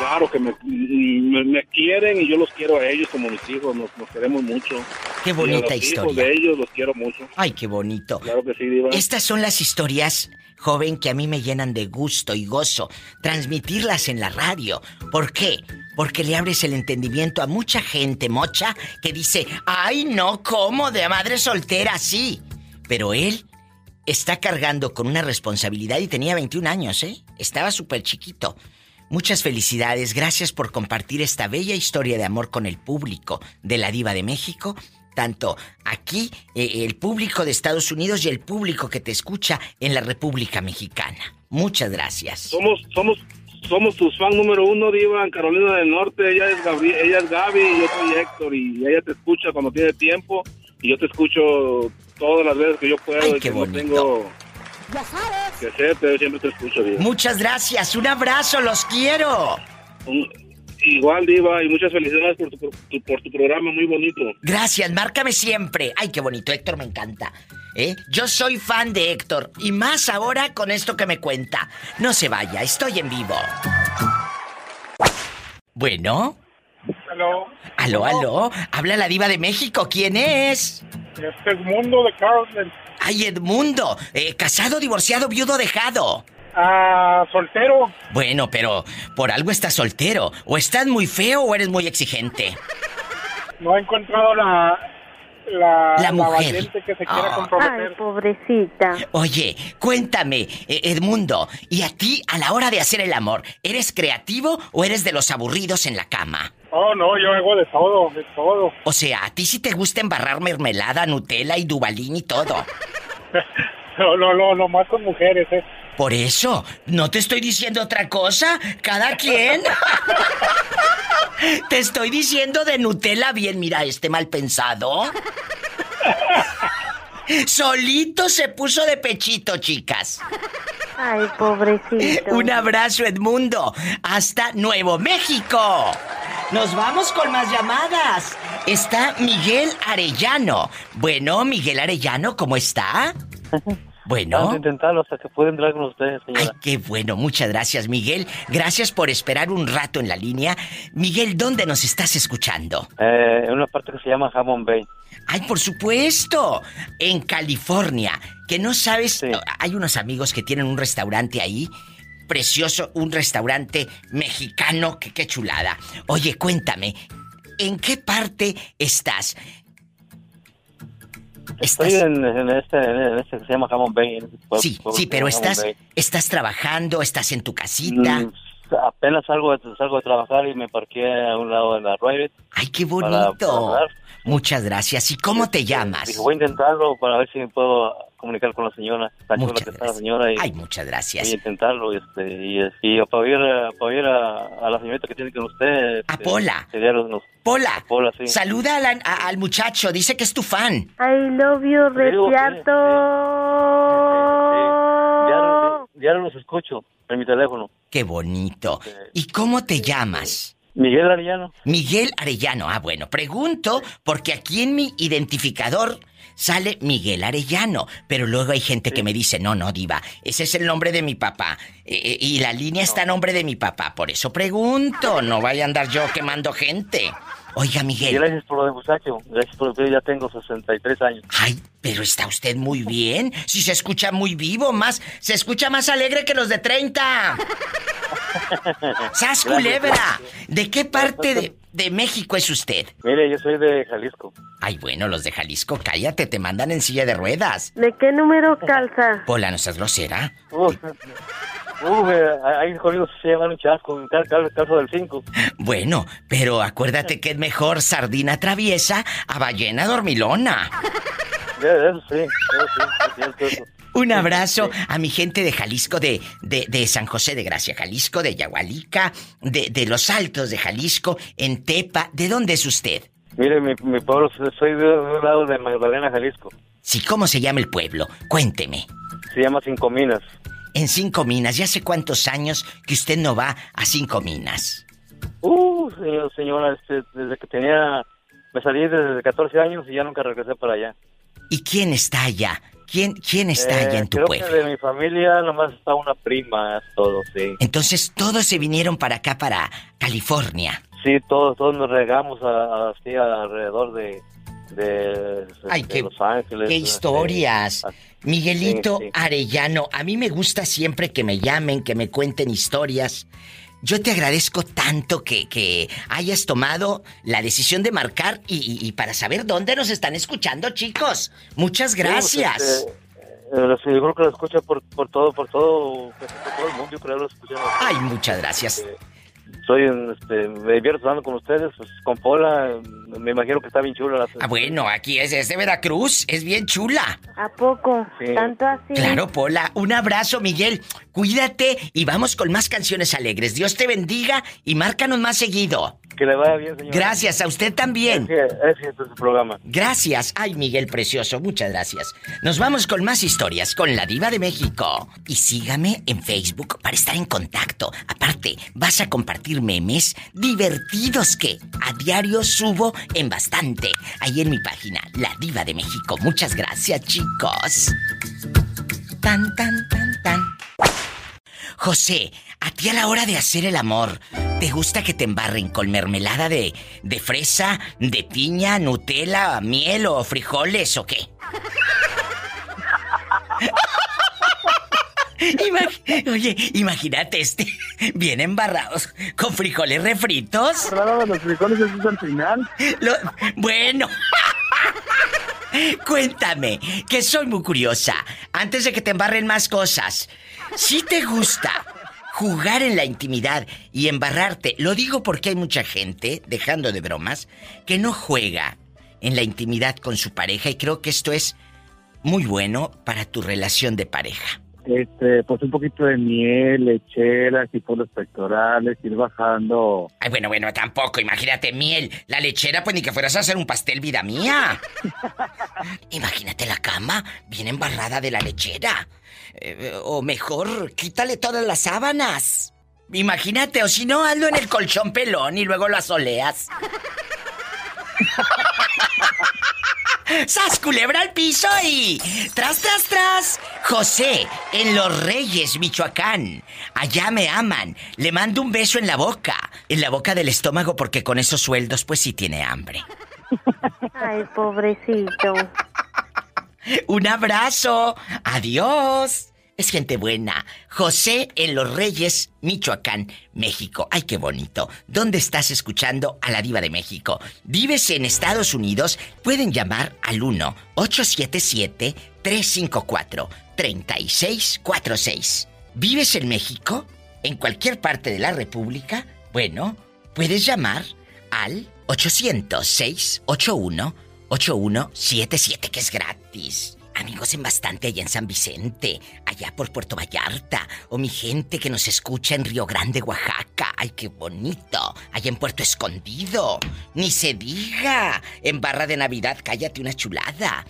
Claro que me, me, me quieren y yo los quiero a ellos como mis hijos, nos, nos queremos mucho. Qué Y a bonita los historia. hijos de ellos los quiero mucho. Ay, qué bonito. Claro que sí, diva. Estas son las historias, joven, que a mí me llenan de gusto y gozo. Transmitirlas en la radio. ¿Por qué? Porque le abres el entendimiento a mucha gente mocha que dice, ay no, ¿cómo? De madre soltera, sí. Pero él está cargando con una responsabilidad y tenía 21 años, ¿eh? Estaba súper chiquito. Muchas felicidades, gracias por compartir esta bella historia de amor con el público de la Diva de México, tanto aquí, eh, el público de Estados Unidos y el público que te escucha en la República Mexicana. Muchas gracias. Somos, somos, somos tus fan número uno, Diva, en Carolina del Norte. Ella es, Gabri ella es Gaby y yo soy Héctor. Y ella te escucha cuando tiene tiempo. Y yo te escucho todas las veces que yo puedo. Ay, y qué que no tengo que hacer, pero siempre te escucho, Diva. Muchas gracias, un abrazo, los quiero. Un- igual, Diva, y muchas felicidades por tu, por tu- por tu programa, muy bonito. Gracias, márcame siempre. Ay, qué bonito, Héctor me encanta. ¿Eh? Yo soy fan de Héctor y más ahora con esto que me cuenta. No se vaya, estoy en vivo. Bueno, Hello. aló, aló, habla la diva de México, ¿quién es? Este es Mundo de Carlton. Ay, Edmundo, eh, casado, divorciado, viudo, dejado. Ah, soltero. Bueno, pero por algo estás soltero. O estás muy feo o eres muy exigente. No he encontrado la... La, La mujer. valiente que se quiera Ah. comprometer. Ay, pobrecita. Oye, cuéntame, eh, Edmundo, ¿y a ti a la hora de hacer el amor, eres creativo o eres de los aburridos en la cama? Oh, no, yo hago de todo, de todo. O sea, a ti sí te gusta embarrar mermelada, Nutella y Dubalín y todo. <laughs> No, no, no, no más con mujeres, ¿eh? Por eso, no te estoy diciendo otra cosa, cada quien. te estoy diciendo de Nutella bien, mira, este mal pensado. Solito se puso de pechito, chicas. Ay, pobrecito. Un abrazo, Edmundo. Hasta Nuevo México. Nos vamos con más llamadas. Está Miguel Arellano. Bueno, Miguel Arellano, ¿cómo está? <laughs> Vamos Bueno. a intentarlo hasta que pueda entrar con ustedes, Ay, señora. qué bueno. Muchas gracias, Miguel. Gracias por esperar un rato en la línea. Miguel, ¿dónde nos estás escuchando? Eh, en una parte que se llama Hammond Bay. Ay, por supuesto. En California. Que no sabes. Hay unos amigos que tienen un restaurante ahí. Precioso, un restaurante mexicano. Que qué chulada. Oye, cuéntame. ¿En qué parte estás? Estoy en, en este, en este que se llama Hammond Bay. ese pueblo- Sí, pueblo sí, pero estás, Bay. estás trabajando, estás en tu casita. Mm, apenas salgo, salgo de trabajar y me parqué a un lado de la Royal. Ay, qué Para- bonito. para dar. Muchas gracias. ¿Y cómo te llamas? Dije, voy a intentarlo para ver si me puedo comunicar con la señora. Muchas que está la señora. Y Ay, muchas gracias. Voy a intentarlo. Este, y, y para a- para oír a, a la señorita que tiene con usted. A este, Pola. sería los- Pola, Pola, sí. saluda a la- a- al muchacho, dice que es tu fan. I love you, Reciardo. Diario, diario los escucho en mi teléfono. Qué bonito. ¿Y cómo te llamas? Miguel Arellano. Miguel Arellano. Ah, bueno, pregunto porque aquí en mi identificador sale Miguel Arellano, pero luego hay gente que me dice, no, no, diva, ese es el nombre de mi papá eh, eh, y la línea está a nombre de mi papá, por eso pregunto, no vaya a andar yo quemando gente. Oiga, Y Miguel. gracias por lo de muchacho. Gracias por lo ya tengo 63 años. Ay, pero está usted muy bien. Si se escucha muy vivo, más. Se escucha más alegre que los de 30. <laughs> ¡Sas culebra! ¿De qué parte de, <laughs> de México es usted? Mire, yo soy de Jalisco. Ay, bueno, los de Jalisco, cállate, te mandan en silla de ruedas. ¿De qué número calza? Pola, no seas grosera. Uf, eh, hay conmigo se llaman un chasco, cal- calzo del 5. Bueno, pero acuérdate que es mejor sardina traviesa a ballena dormilona. Eso sí, eso sí, eso. Un abrazo a mi gente de Jalisco, de, de, de San José de Gracia, Jalisco, de Yagualica, de, de Los Altos de Jalisco, en Tepa. ¿De dónde es usted? Mire, mi, mi pueblo, soy de un lado de Magdalena, Jalisco. Sí, ¿cómo se llama el pueblo? Cuénteme. Se llama Cinco Minas. En Cinco Minas, ¿ya hace cuántos años que usted no va a Cinco Minas? Uh, señor, señora, este, desde que tenía... Me salí desde 14 años y ya nunca regresé para allá. ¿Y quién está allá? ¿Quién, quién está Eh, allá en tu creo pueblo? que de mi familia nomás está una prima, es todo, sí. Entonces todos se vinieron para acá, para California. Sí, todos, todos nos regamos a- a- así alrededor de, de, Ay, de qué- Los Ángeles. ¡Qué este, historias! Miguelito Sí, sí. Arellano, a mí me gusta siempre que me llamen, que me cuenten historias. Yo te agradezco tanto que, que hayas tomado la decisión de marcar y, y- y para saber dónde nos están escuchando, chicos. Muchas gracias. Sí, pues, este, eh, yo creo que lo escucha por, por todo, por todo, por todo el mundo, yo creo que lo escuchan. Ay, muchas gracias. Soy, este, me divierto hablando con ustedes, pues, con Pola, me imagino que está bien chula la... Ah, bueno, aquí es, es de Veracruz, es bien chula. ¿A poco? Sí. ¿Tanto así? Claro, Pola. Un abrazo, Miguel. Cuídate y vamos con más canciones alegres. Dios te bendiga y márcanos más seguido. Que le vaya bien, señor. Gracias, a usted también. Éxito en su programa. Gracias. Ay, Miguel Precioso, muchas gracias. Nos vamos con más historias con la Diva de México. Y sígame en Facebook para estar en contacto. Aparte, vas a compartir memes divertidos que a diario subo en bastante. Ahí en mi página, La Diva de México. Muchas gracias, chicos. Tan, tan, tan, tan. José, a ti a la hora de hacer el amor, ¿te gusta que te embarren con mermelada de, de fresa, de piña, Nutella, miel o frijoles o qué? <laughs> Imag- Oye, imagínate este, <laughs> bien embarrados, con frijoles refritos. los frijoles es al final. Lo- bueno. <laughs> Cuéntame, que soy muy curiosa. Antes de que te embarren más cosas, si te gusta jugar en la intimidad y embarrarte, lo digo porque hay mucha gente, dejando de bromas, que no juega en la intimidad con su pareja y creo que esto es muy bueno para tu relación de pareja. Este, pues un poquito de miel, lecheras y por los pectorales, ir bajando. Ay, bueno, bueno, tampoco, imagínate miel, la lechera, pues ni que fueras a hacer un pastel, vida mía. <laughs> Imagínate la cama bien embarrada de la lechera. Eh, o mejor, quítale todas las sábanas. Imagínate, o si no, hazlo en el colchón pelón y luego lo asoleas. <laughs> ¡Sas culebra al piso y... ¡Tras, tras, tras! José, en Los Reyes, Michoacán. Allá me aman. Le mando un beso en la boca. En la boca del estómago porque con esos sueldos pues sí tiene hambre. Ay, pobrecito. Un abrazo. Adiós. Es gente buena. José en Los Reyes, Michoacán, México. Ay, qué bonito. ¿Dónde estás escuchando a la diva de México? ¿Vives en Estados Unidos? Pueden llamar al 1-877-354-3646. ¿Vives en México? en cualquier parte de la República, bueno, puedes llamar al 800-681-8177, que es gratis. Amigos en bastante allá en San Vicente, allá por Puerto Vallarta, o mi gente que nos escucha en Río Grande, Oaxaca. ¡Ay, qué bonito! Allá en Puerto Escondido. Ni se diga. En Barra de Navidad, cállate una chulada.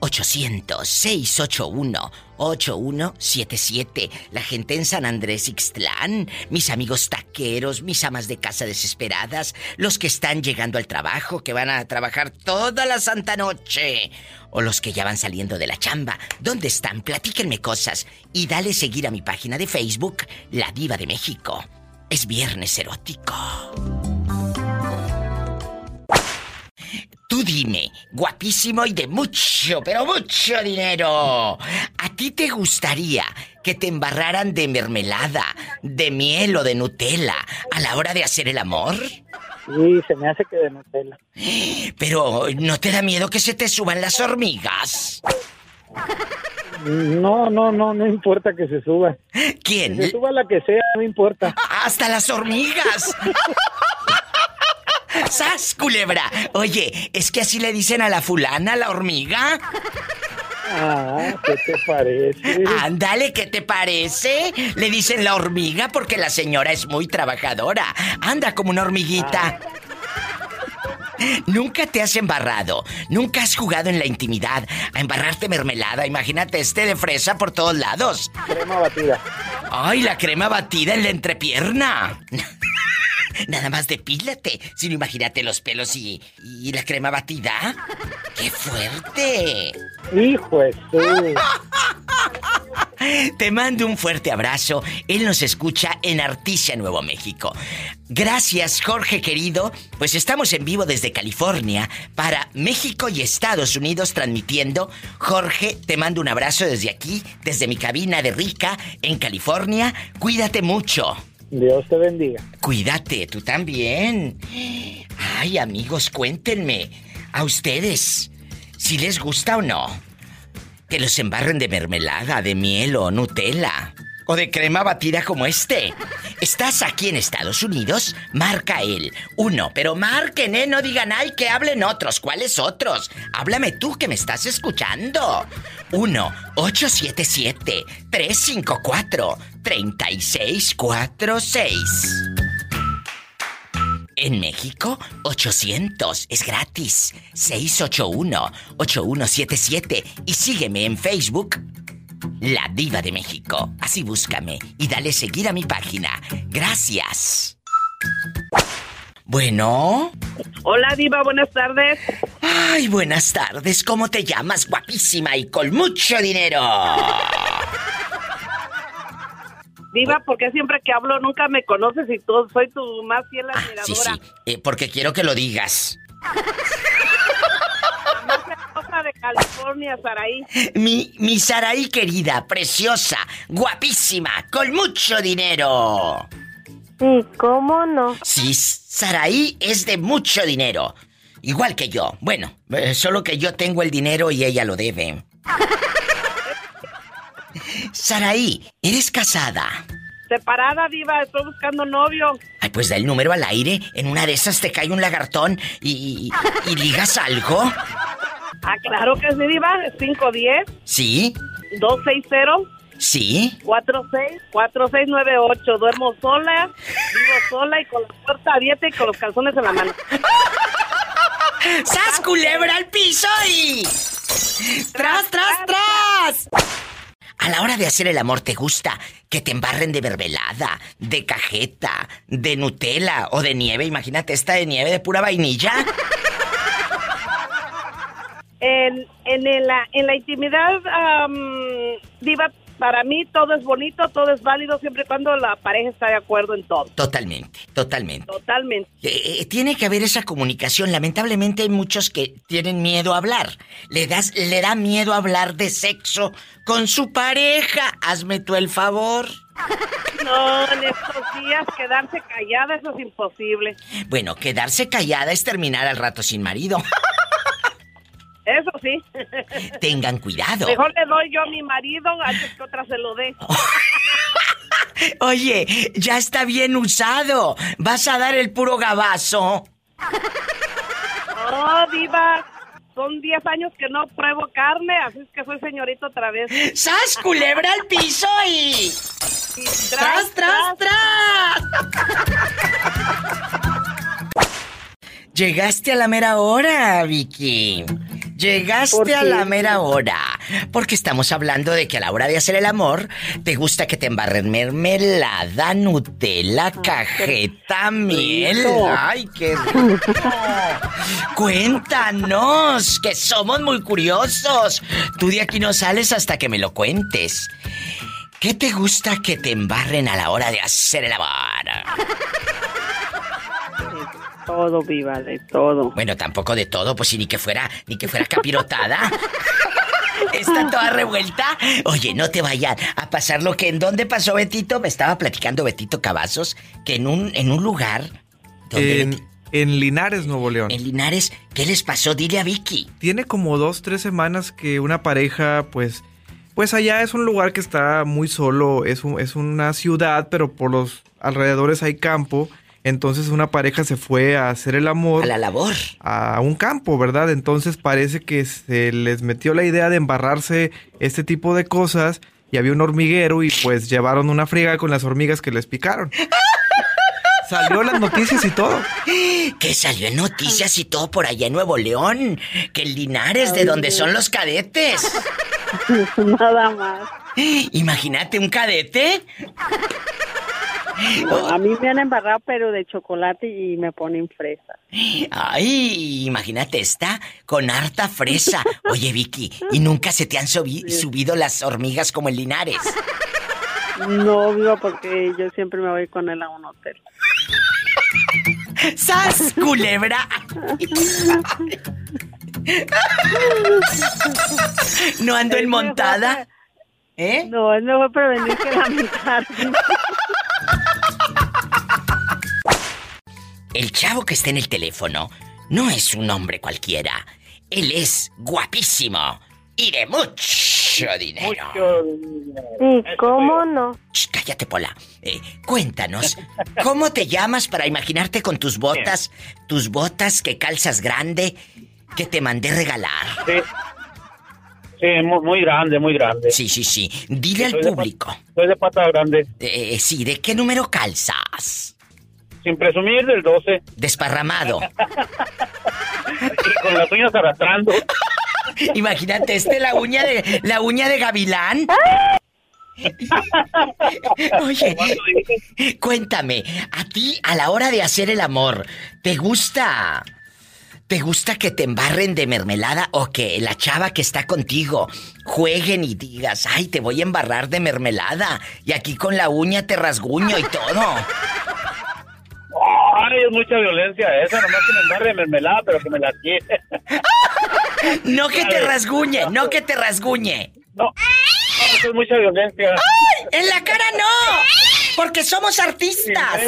800-681-8177. La gente en San Andrés Ixtlán, mis amigos taqueros, mis amas de casa desesperadas, los que están llegando al trabajo, que van a trabajar toda la santa noche, o los que ya van saliendo de la chamba. ¿Dónde están? Platíquenme cosas y dale seguir a mi página de Facebook, La Diva de México. Es viernes erótico. Tú dime, guapísimo y de mucho, pero mucho dinero. ¿A ti te gustaría que te embarraran de mermelada, de miel o de Nutella a la hora de hacer el amor? Sí, se me hace que de Nutella. Pero, ¿no te da miedo que se te suban las hormigas? No, no, no, no importa que se suba. ¿Quién? Que se suba la que sea, no importa. ¡Hasta las hormigas! ¡Sas, culebra! Oye, ¿es que así le dicen a la fulana, la hormiga? Ah, ¿qué te parece? Ándale, ¿qué te parece? Le dicen la hormiga porque la señora es muy trabajadora. Anda como una hormiguita. Nunca te has embarrado, nunca has jugado en la intimidad a embarrarte mermelada. Imagínate este de fresa por todos lados. Crema batida. Ay, la crema batida en la entrepierna. Nada más depílate. Si no, imagínate los pelos y, y la crema batida. ¡Qué fuerte! Hijo de Te mando un fuerte abrazo. Él nos escucha en Articia, Nuevo México. Gracias, Jorge querido. Pues estamos en vivo desde California para México y Estados Unidos transmitiendo. Jorge, te mando un abrazo desde aquí, desde mi cabina de Rica en California. Cuídate mucho. Dios te bendiga. Cuídate, tú también. Ay, amigos, cuéntenme. A ustedes, si les gusta o no. Que los embarren de mermelada, de miel o Nutella. O de crema batida como este. ¿Estás aquí en Estados Unidos? Marca él. Uno, pero marquen, ¿eh? No digan, ay, que hablen otros. ¿Cuáles otros? Háblame tú que me estás escuchando. 1-877-354-3646. En México, 800. Es gratis. 681-8177. Y sígueme en Facebook. La Diva de México. Así búscame y dale seguir a mi página. Gracias. Bueno. Hola, Diva, buenas tardes. Ay, buenas tardes. ¿Cómo te llamas, guapísima y con mucho dinero? Diva, porque siempre que hablo nunca me conoces y tú soy tu más fiel admiradora. Sí, sí. Eh, porque quiero que lo digas. De California, Saraí. Mi, mi Saraí querida, preciosa, guapísima, con mucho dinero. Sí, ¿cómo no? Sí, Saraí es de mucho dinero. Igual que yo. Bueno, eh, solo que yo tengo el dinero y ella lo debe. Saraí, ¿eres casada? Separada, Diva, estoy buscando novio. Ay, pues da el número al aire. En una de esas te cae un lagartón y, y, y ligas algo. Ah, claro que sí, Diva. 510. ¿Sí? 260. ¿Sí? 46 4698. Duermo sola, vivo sola y con la puerta abierta y con los calzones en la mano. <laughs> ¡Sas culebra al piso y. ¡Tras, tras, tras! A la hora de hacer el amor, ¿te gusta que te embarren de mermelada, de cajeta, de Nutella o de nieve? Imagínate esta de nieve de pura vainilla. <laughs> En, en, la, en la intimidad, am, Diva, para mí todo es bonito, todo es válido siempre y cuando la pareja está de acuerdo en todo. Totalmente, totalmente. Totalmente. Eh, eh, tiene que haber esa comunicación. Lamentablemente hay muchos que tienen miedo a hablar. Le das, le da miedo hablar de sexo con su pareja. Hazme tú el favor. No, en estos días quedarse callada, eso es imposible. Bueno, quedarse callada es terminar al rato sin marido. Eso sí. <laughs> Tengan cuidado. Mejor le doy yo a mi marido antes que otra se lo dé. <laughs> Oye, ya está bien usado. ¿Vas a dar el puro gabazo? <laughs> Oh, diva. Son 10 años que no pruebo carne, así es que soy señorita otra vez. ¡Sas, culebra al piso y... ¡Tras, tras, tras! Llegaste a la mera hora, Vicky. Llegaste a la mera hora. Porque estamos hablando de que a la hora de hacer el amor, te gusta que te embarren mermelada, Nutella, cajeta, miel. ¡Ay, qué rico! Cuéntanos, que somos muy curiosos. Tú de aquí no sales hasta que me lo cuentes. ¿Qué te gusta que te embarren a la hora de hacer el amor? Todo, viva, de todo. Bueno, tampoco de todo, pues si ni que fuera, ni que fuera capirotada. <laughs> Está toda revuelta. Oye, no te vaya a pasar lo que en dónde pasó Betito. Me estaba platicando Betito Cavazos que en un, en un lugar. ¿dónde, En, en Linares, Nuevo León. En Linares, ¿qué les pasó? Dile a Vicky. Tiene como dos, tres semanas que una pareja, pues, pues allá es un lugar que está muy solo, es, un- es una ciudad, pero por los alrededores hay campo. Entonces una pareja se fue a hacer el amor. A la labor. A un campo, ¿verdad? Entonces parece que se les metió la idea de embarrarse este tipo de cosas y había un hormiguero y pues llevaron una friega con las hormigas que les picaron. <laughs> Salió en las noticias y todo. Que salió en noticias y todo por allá en Nuevo León. Que en Linares, de donde son los cadetes. <laughs> Nada más. Imagínate un cadete. <laughs> No, a mí me han embarrado, pero de chocolate y me ponen fresa. Ay, imagínate esta con harta fresa. <laughs> Oye, Vicky, ¿y nunca se te han subi- subido las hormigas como en Linares? No, viva, porque yo siempre me voy con él a un hotel. ¡Sas, culebra! <laughs> ¿No ando en montada? ¿Eh? No, es mejor prevenir que lamentar. El chavo que está en el teléfono no es un hombre cualquiera. Él es guapísimo y de mucho dinero. Sí, ¿cómo no? Cállate, Pola. Eh, cuéntanos, ¿cómo te llamas para imaginarte con tus botas, tus botas que calzas grande, que te mandé regalar? Sí. Sí, muy, muy grande, muy grande. Sí, sí, sí. Dile al de público. Soy de pata grande. Eh, sí, ¿de qué número calzas? Sin presumir del 12. Desparramado. Y con las uñas arrastrando. Imagínate, este la uña de la uña de gavilán. Oye, cuéntame, a ti a la hora de hacer el amor, ¿te gusta? ¿Te gusta que te embarren de mermelada o que la chava que está contigo jueguen y digas, ay, te voy a embarrar de mermelada y aquí con la uña te rasguño y todo? Ay, es mucha violencia esa, nomás que me de mermelada, pero que me la quiere. <laughs> No que te rasguñe, no que te rasguñe. No, no, eso es mucha violencia. ¡Ay! ¡En la cara no! Porque somos artistas. <laughs>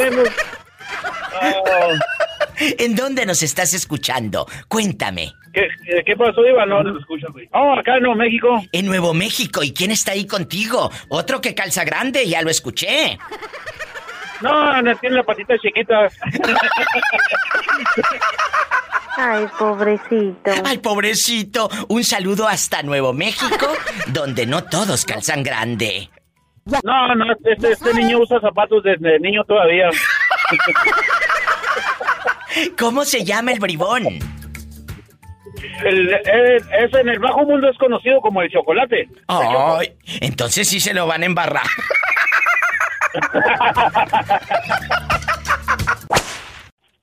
¿En dónde nos estás escuchando? Cuéntame. ¿Qué, qué- qué pasó, Iba? No, no Oh, acá en Nuevo México. En Nuevo México. ¿Y quién está ahí contigo? Otro que calza grande, ya lo escuché. No, no tiene la patita chiquita. Ay, pobrecito. Ay, pobrecito. Un saludo hasta Nuevo México, donde no todos calzan grande. No, no, este, este niño usa zapatos desde niño todavía. ¿Cómo se llama el bribón? El, el- es en el bajo mundo es conocido como el chocolate. Ay, entonces sí se lo van a embarrar.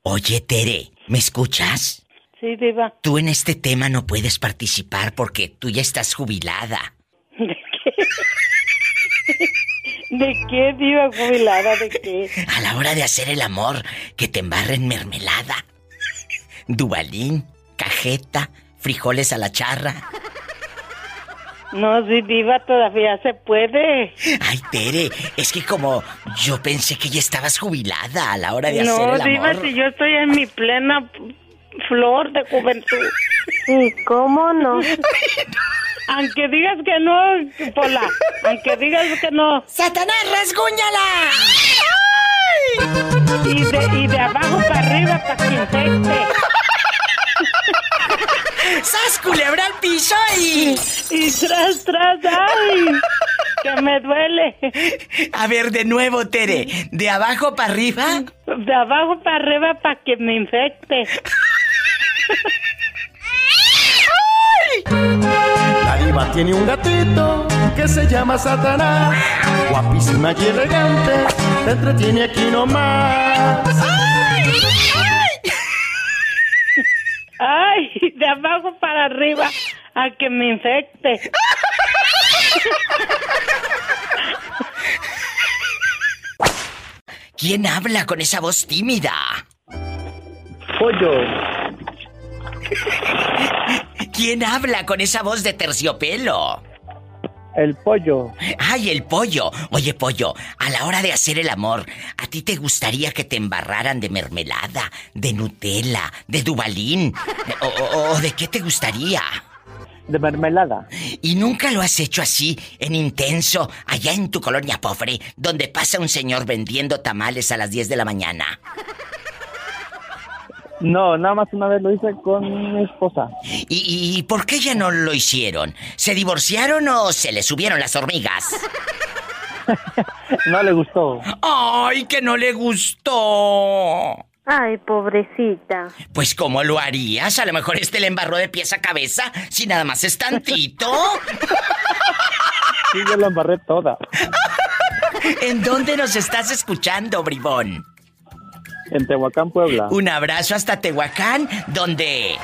Oye, Tere, ¿me escuchas? Sí, diva. Tú en este tema no puedes participar porque tú ya estás jubilada. ¿De qué, diva jubilada? ¿De qué? A la hora de hacer el amor, que te embarren mermelada. Dubalín, cajeta, frijoles a la charra. No, sí, diva, todavía se puede. Ay, Tere, es que como yo pensé que ya estabas jubilada a la hora de hacer No, el diva, amor. si yo estoy en mi plena flor de juventud. Sí, ¿cómo no? <laughs> Aunque digas que no, Pola. Aunque digas que no. ¡Satanás, rasguñala! Y de, y de abajo para arriba para que infecte. ¡Sas, culebra al piso y... Y tras, tras, ay, que me duele. A ver, de nuevo, Tere. ¿De abajo para arriba? De abajo para arriba para que me infecte. La diva tiene un gatito que se llama Satanás. Guapísima y elegante, te entretiene aquí nomás. Ay, de abajo para arriba a que me infecte. ¿Quién habla con esa voz tímida? Pollo. ¿Quién habla con esa voz de terciopelo? El pollo. ¡Ay, el pollo! Oye, pollo, a la hora de hacer el amor, ¿a ti te gustaría que te embarraran de mermelada, de Nutella, de Dubalín? ¿O, o- o de qué te gustaría? De mermelada. ¿Y nunca lo has hecho así, en intenso, allá en tu colonia pobre, donde pasa un señor vendiendo tamales a las 10 de la mañana? No, nada más una vez lo hice con mi esposa. ¿Y, y por qué ya no lo hicieron? ¿Se divorciaron o se le subieron las hormigas? <laughs> No le gustó. ¡Ay, que no le gustó! Ay, pobrecita. Pues ¿cómo lo harías? A lo mejor este le embarró de pies a cabeza, si nada más es tantito. Sí, yo la embarré toda. <laughs> ¿En dónde nos estás escuchando, bribón? En Tehuacán, Puebla. Un abrazo hasta Tehuacán, donde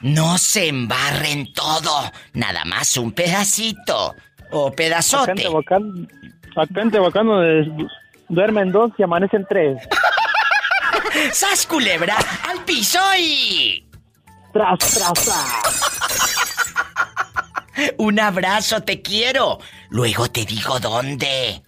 no se embarren todo, nada más un pedacito o Acá en pedazote. Tehuacán, acá en Tehuacán donde duermen dos y amanecen tres. <laughs> ¡Sas culebra al piso y Tras, tras, tras. <laughs> un abrazo, te quiero. Luego te digo dónde.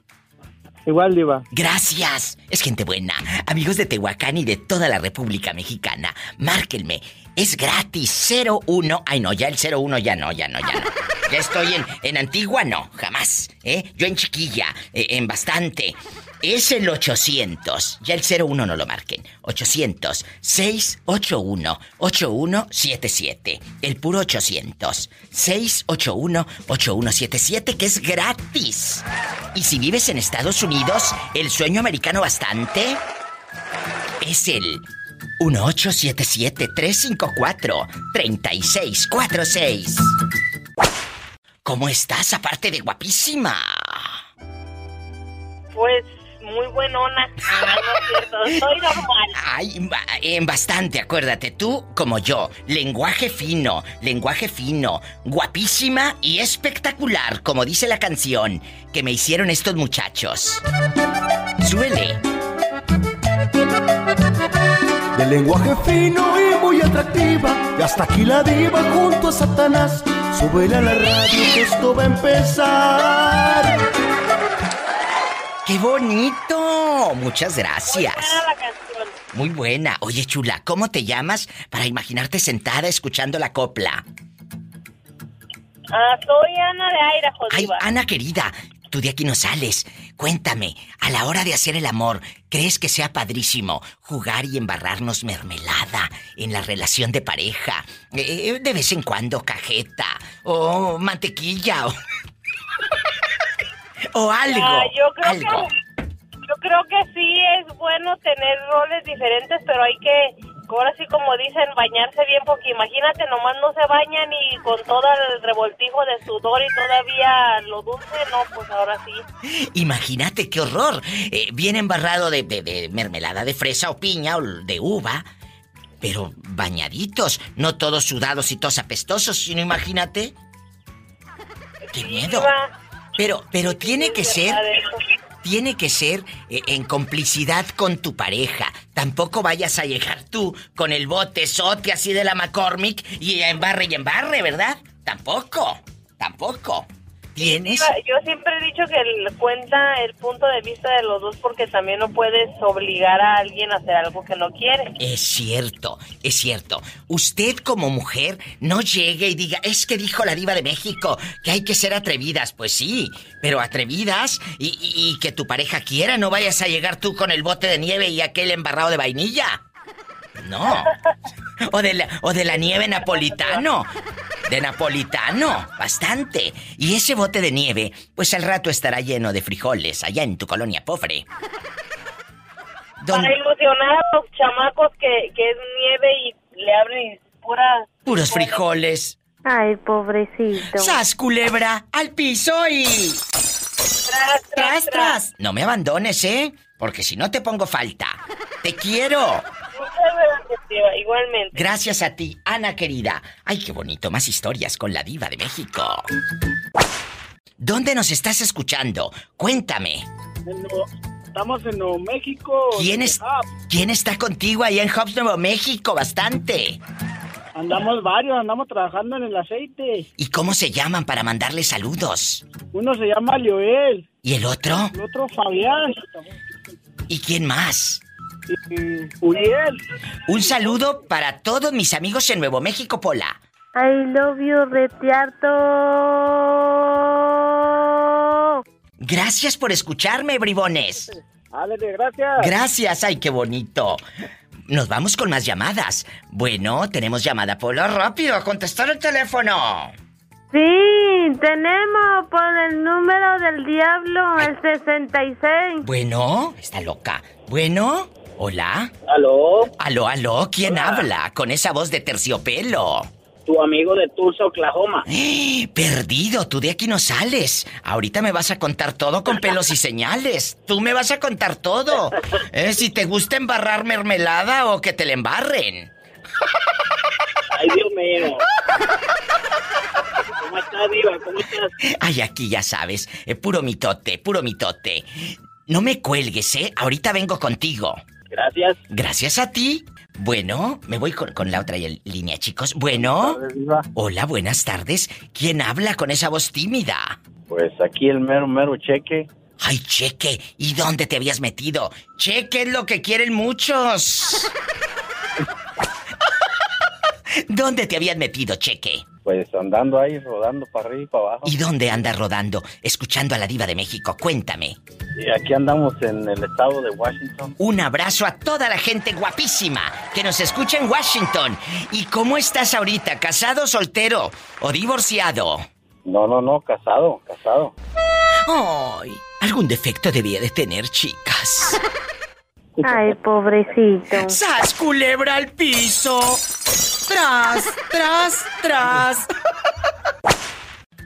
Igual, Diva. Gracias. Es gente buena. Amigos de Tehuacán y de toda la República Mexicana, márquenme. Es gratis. 01. Ay, no, ya el 01 ya no, ya no, ya no. Ya estoy en, en Antigua, no, jamás. ¿eh? Yo en Chiquilla, eh, en bastante. Es el 800. Ya el 01 no lo marquen. 800 681 8177. El puro 800 681 8177 que es gratis. Y si vives en Estados Unidos, el sueño americano bastante es el 1877-354-3646. ¿Cómo estás aparte de guapísima? Pues muy buenona. Ah, no es cierto, soy normal. Ay, en bastante, acuérdate, tú como yo, lenguaje fino, lenguaje fino, guapísima y espectacular, como dice la canción que me hicieron estos muchachos. Suele. De lenguaje fino y muy atractiva. Y hasta aquí la diva junto a Satanás. Súbele a la radio que esto va a empezar. ¡Qué bonito! Muchas gracias. Buena la canción. Muy buena. Oye, chula, ¿cómo te llamas para imaginarte sentada escuchando la copla? Ah, soy Ana de Aira, Ay. Ana querida, tú de aquí no sales. Cuéntame, a la hora de hacer el amor, ¿crees que sea padrísimo jugar y embarrarnos mermelada en la relación de pareja? Eh, de vez en cuando cajeta o mantequilla o, <laughs> <laughs> o algo. Ah, yo creo algo. que yo creo que sí es bueno tener roles diferentes, pero hay que ahora sí como dicen bañarse bien porque imagínate nomás no se bañan y con todo el revoltijo de sudor y todavía lo dulce, no, pues ahora sí. Imagínate qué horror. Eh, bien embarrado de, de- de mermelada de fresa o piña o de uva. Pero bañaditos, no todos sudados y todos apestosos, sino imagínate. ¡Qué miedo! Pero, pero tiene que ser, tiene que ser eh, en complicidad con tu pareja. Tampoco vayas a llegar tú con el bote sote así de la McCormick y embarre y embarre, ¿verdad? Tampoco, tampoco. ¿Tienes? Yo siempre he dicho que el- cuenta el punto de vista de los dos porque también no puedes obligar a alguien a hacer algo que no quiere. Es cierto, es cierto. Usted como mujer no llegue y diga, es que dijo la diva de México que hay que ser atrevidas. Pues sí, pero atrevidas y, y- y que tu pareja quiera, no vayas a llegar tú con el bote de nieve y aquel embarrado de vainilla. No. O de la, o de la nieve napolitano. De napolitano, bastante. Y ese bote de nieve, pues al rato estará lleno de frijoles allá en tu colonia pobre. Don- Para ilusionar a los chamacos que, que es nieve y le abren y pura... Puros frijoles. Ay, pobrecito. ¡Sas, culebra! ¡Al piso y... Tras, tras, tras! No me abandones, ¿eh? Porque si no te pongo falta. ¡Te quiero! Muchas gracias, igualmente. Gracias a ti, Ana querida. Ay, qué bonito, más historias con la diva de México. ¿Dónde nos estás escuchando? Cuéntame. Nuevo- Estamos en Nuevo México. ¿Quién, es, ¿Quién está contigo ahí en Hobbs, Nuevo México? Bastante. andamos varios, andamos trabajando en el aceite. ¿Y cómo se llaman para mandarle saludos? Uno se llama Lioel, ¿Y el otro? el otro Fabián ¿Y quién más? y Uriel. Un saludo para todos mis amigos en Nuevo México, Pola. I love you, retiarto. Gracias por escucharme, bribones. Ándale, gracias. Gracias, ay, qué bonito. Nos vamos con más llamadas. Bueno, tenemos llamada, Polo. Rápido, a contestar el teléfono. Sí, tenemos por el número del diablo, el 66. Bueno, está loca. Bueno, hola. ¿Aló? Aló, aló, ¿quién habla con esa voz de terciopelo? Tu amigo de Tulsa, Oklahoma. ¡Eh! Perdido, tú de aquí no sales. Ahorita me vas a contar todo con pelos y señales. Tú me vas a contar todo. ¿Eh? Si te gusta embarrar mermelada o que te la embarren. Ay, Dios mío. ¿Cómo estás, Diva? ¿Cómo estás? Ay, aquí ya sabes, eh, puro mitote, puro mitote. No me cuelgues, ¿eh? Ahorita vengo contigo. Gracias. Gracias a ti. Bueno, me voy con, con la otra línea, chicos. Bueno. Hola, buenas tardes. ¿Quién habla con esa voz tímida? Pues aquí el mero, mero cheque. Ay, Cheque, ¿y dónde te habías metido? Cheque es lo que quieren muchos. <laughs> ¿Dónde te habías metido, Cheque? Pues andando ahí, rodando para arriba y para abajo. ¿Y dónde andas rodando? Escuchando a la diva de México, cuéntame. Y aquí andamos en el estado de Washington. Un abrazo a toda la gente guapísima que nos escucha en Washington. ¿Y cómo estás ahorita? ¿Casado, soltero o divorciado? No, no, no, casado, casado. Ay, algún defecto debía de tener, chicas. Ay, pobrecito. ¡Sas, culebra al piso! ¡Tras, tras, tras!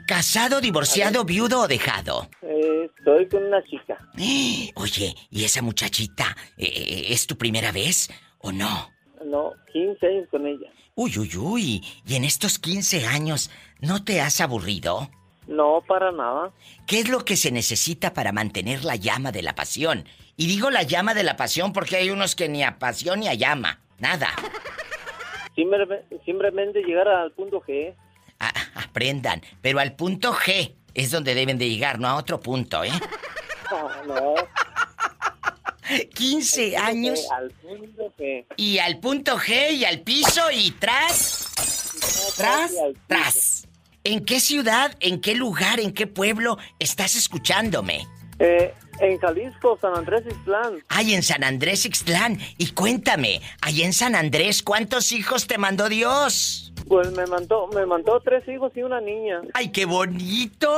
¿Casado, divorciado, viudo o dejado? Eh, estoy con una chica. <gasps> Oye, ¿y esa muchachita eh, es tu primera vez o no? No, 15 años con ella. Uy, uy, uy. ¿Y en estos 15 años no te has aburrido? No, para nada. ¿Qué es lo que se necesita para mantener la llama de la pasión? Y digo la llama de la pasión porque hay unos que ni a pasión ni a llama. Nada. Simple- simplemente llegar al punto G. Aprendan. Pero al punto G es donde deben de llegar, no a otro punto, ¿eh? Ah, <laughs> no. 15 años Al punto G. y al punto G y al piso y tras. Tras, tras. ¿En qué ciudad, en qué lugar, en qué pueblo estás escuchándome? Eh, en Jalisco, San Andrés Ixtlán. Ay, en San Andrés Ixtlán. Y cuéntame, ahí en San Andrés, ¿cuántos hijos te mandó Dios? Pues me mandó, me mandó tres hijos y una niña. ¡Ay, qué bonito!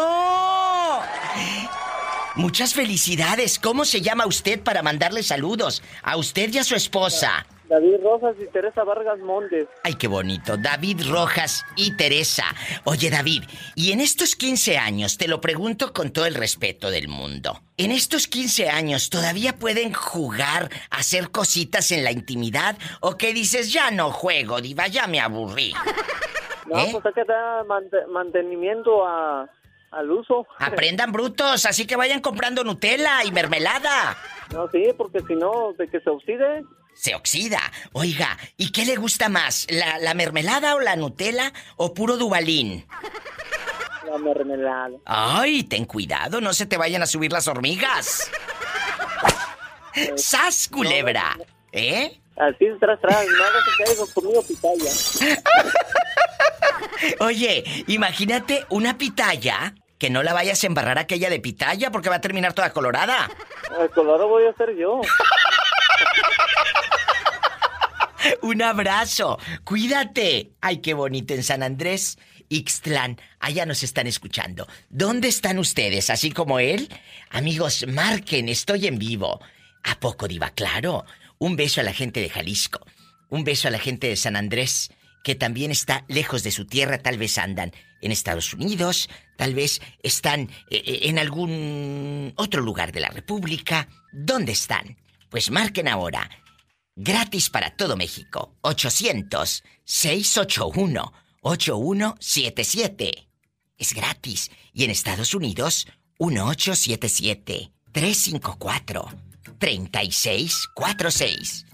Muchas felicidades. ¿Cómo se llama usted para mandarle saludos? A usted y a su esposa. David Rosas y Teresa Vargas Montes. Ay, qué bonito. David Rojas y Teresa. Oye, David, y en estos 15 años, te lo pregunto con todo el respeto del mundo. ¿En estos 15 años todavía pueden jugar, hacer cositas en la intimidad? ¿O qué dices, ya no juego, diva, ya me aburrí? No, ¿Eh? pues hay que dar mante- mantenimiento a, al uso. Aprendan brutos, así que vayan comprando Nutella y mermelada. No, sí, porque si no, de que se oxide. Se oxida. Oiga, ¿y qué le gusta más? ¿La, la mermelada o la Nutella o puro Dubalín? La mermelada. Ay, ten cuidado, no se te vayan a subir las hormigas. <laughs> ¡Sas, culebra! ¿Eh? Así tras, tras. No que caiga conmigo pitaya. <laughs> Oye, imagínate una pitaya que no la vayas a embarrar aquella de pitaya porque va a terminar toda colorada. El color voy a ser yo. <laughs> <laughs> Un abrazo. Cuídate. Ay, qué bonito en San Andrés. Ixtlán, allá nos están escuchando. ¿Dónde están ustedes? Así como él. Amigos, marquen, estoy en vivo. ¿A poco diva? Claro. Un beso a la gente de Jalisco. Un beso a la gente de San Andrés, que también está lejos de su tierra. Tal vez andan en Estados Unidos, tal vez están eh, eh, en algún otro lugar de la República. ¿Dónde están? Pues marquen ahora. Gratis para todo México. 800-681-8177. Es gratis. Y en Estados Unidos, 1877-354-3646.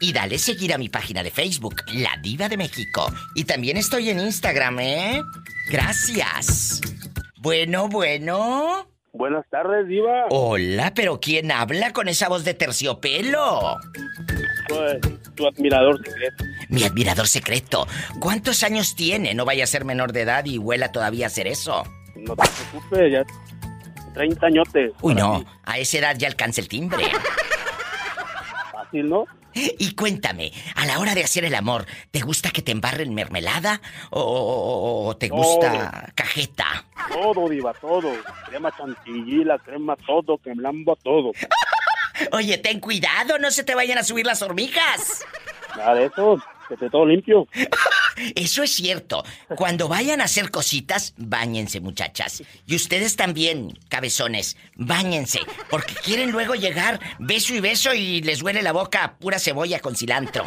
Y dale seguir a mi página de Facebook, La Diva de México. Y también estoy en Instagram, ¿eh? Gracias. Bueno, bueno. Buenas tardes, Diva. Hola, pero ¿quién habla con esa voz de terciopelo? Pues, tu admirador secreto. Mi admirador secreto. ¿Cuántos años tiene? No vaya a ser menor de edad y huela todavía a hacer eso. No te preocupes, ya. 30 añotes. Uy, no. A esa edad ya alcanza el timbre. Fácil, ¿no? Y cuéntame, a la hora de hacer el amor, ¿te gusta que te embarren mermelada o, o- o te gusta cajeta? Todo, Diva, todo. Crema chantilly, la crema, todo, que lambo todo. <laughs> Oye, ten cuidado, no se te vayan a subir las hormigas. Nada de eso, esté todo limpio. <laughs> Eso es cierto. Cuando vayan a hacer cositas, báñense, muchachas. Y ustedes también, cabezones, báñense. Porque quieren luego llegar beso y beso y les huele la boca a pura cebolla con cilantro.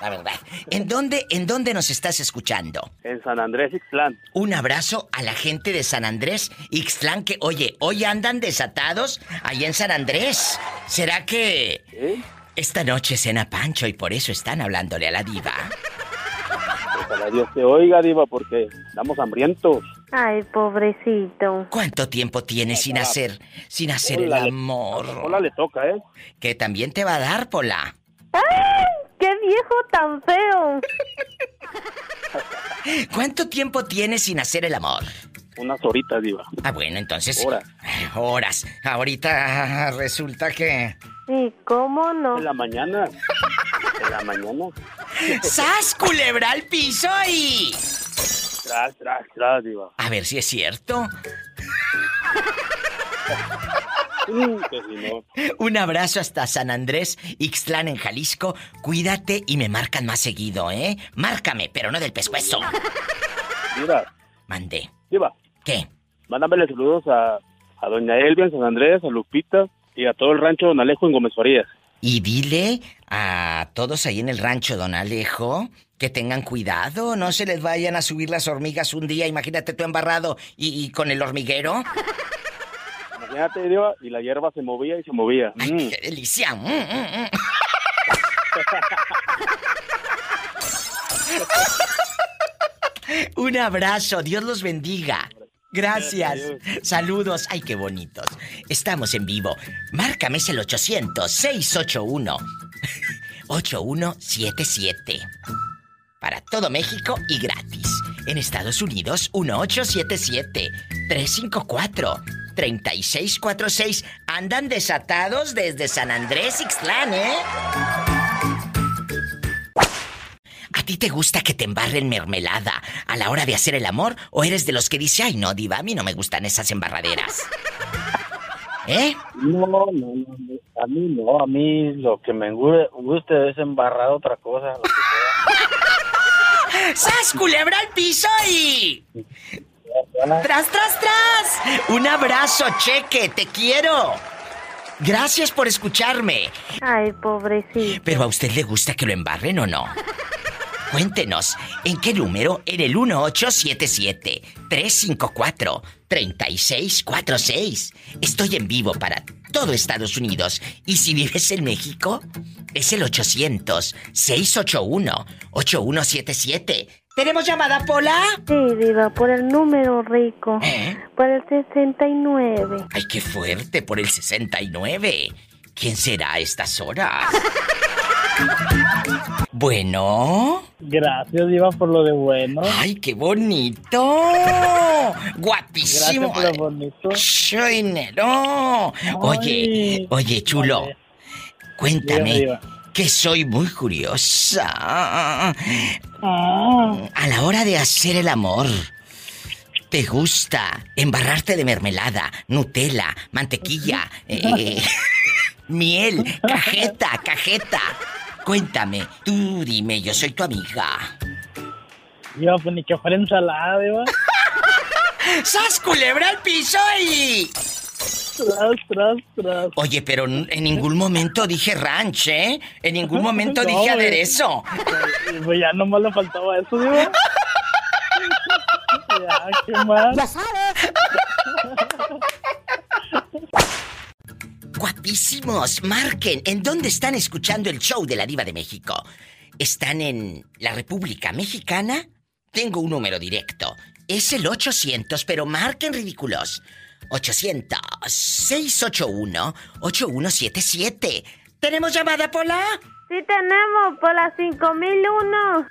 La verdad. ¿En dónde, en dónde nos estás escuchando? En San Andrés, Ixtlán. Un abrazo a la gente de San Andrés, Ixtlán, que, oye, hoy andan desatados allá en San Andrés. ¿Será que esta noche cena Pancho y por eso están hablándole a la diva? Ojalá Dios te oiga, Diva, porque estamos hambrientos. Ay, pobrecito. ¿Cuánto tiempo tienes sin hacer, sin hacer el Hola, amor? Hola, le toca, ¿eh? Que también te va a dar, Pola. ¡Ay! ¡Qué viejo tan feo! <laughs> ¿Cuánto tiempo tienes sin hacer el amor? Unas horitas, Diva. Ah, bueno, entonces... Horas. Horas. Ahorita resulta que... ¿Y cómo no? En la mañana. En la mañana. ¡Sas, culebra al piso y... Tras, tras, tras, Diva. A ver si es cierto. Mm, que si no. Un abrazo hasta San Andrés, Ixtlán en Jalisco. Cuídate y me marcan más seguido, ¿eh? Márcame, pero no del pescuezo. Diva, Mandé. Diva. ¿Qué? Mándamele saludos a, a Doña Elvia en San Andrés, a Lupita y a todo el rancho Don Alejo en Gómez Farías. Y dile a todos ahí en el rancho, don Alejo, que tengan cuidado, no se les vayan a subir las hormigas un día, imagínate tú embarrado y, y con el hormiguero. Imagínate, Diva, y la hierba se movía y se movía. ¡Ay, Mm. qué delicia! Mm, mm. <laughs> Un abrazo, Dios los bendiga. Gracias. Saludos. Ay, qué bonitos. Estamos en vivo. Márcame es el 800-681-8177. <laughs> Para todo México y gratis. En Estados Unidos, 1877-354-3646. Andan desatados desde San Andrés, Ixtlán, ¿eh? ¿A ti te gusta que te embarren mermelada a la hora de hacer el amor? ¿O eres de los que dice, ay no, diva, a mí no me gustan esas embarraderas? <laughs> ¿Eh? No, no, no, no, a mí no, a mí lo que me gu- gusta es embarrar otra cosa. lo que <laughs> ¡Sas, culebra al piso y... <laughs> ¡Tras, tras, tras! Un abrazo, cheque, te quiero. Gracias por escucharme. Ay, pobrecito. ¿Pero a usted le gusta que lo embarren o no? Cuéntenos, ¿en qué número? En el 1877-354-3646. Estoy en vivo para todo Estados Unidos. Y si vives en México, es el 800-681-8177. ¿Tenemos llamada, Pola? Sí, Diva, por el número rico. ¿Eh? Por el 69. Ay, qué fuerte, por el 69. ¿Quién será a estas horas? <laughs> Bueno. Gracias, Diva, por lo de bueno. ¡Ay, qué bonito! ¡Guapísimo! Gracias por lo bonito. ¡Mucho dinero! Oye, oye, chulo. Cuéntame, Diva, diva. que soy muy curiosa. A la hora de hacer el amor, ¿te gusta embarrarte de mermelada, Nutella, mantequilla, <laughs> eh, miel, cajeta, cajeta? Cuéntame, tú dime, yo soy tu amiga. Diva, pues ni que fuera ensalada, Diva. <laughs> ¡Sas culebra al piso y... Tras, tras, tras. Oye, pero en ningún momento dije ranch, ¿eh? En ningún momento <laughs> No, dije aderezo. Pues ya nomás le faltaba eso, Diva. <laughs> ya, ¿qué más? Ya Guapísimos, marquen. ¿En dónde están escuchando el show de la Diva de México? ¿Están en la República Mexicana? Tengo un número directo. Es el 800, pero marquen ridículos. 800-681-8177. ¿Tenemos llamada, Pola? Sí tenemos, por la 5001.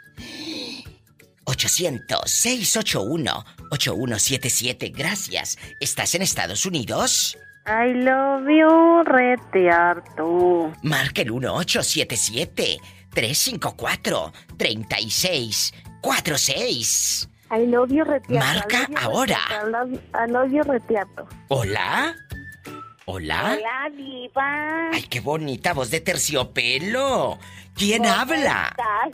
800-681-8177. Gracias. ¿Estás en Estados Unidos? I love you, retear tú. Marca el 1877-354-3646. I love you, retear. Marca ahora. I love you, reteato. ¿Hola? ¿Hola? Hola, diva. ¡Ay, qué bonita voz de terciopelo! ¿Quién ¿Cómo habla? estás?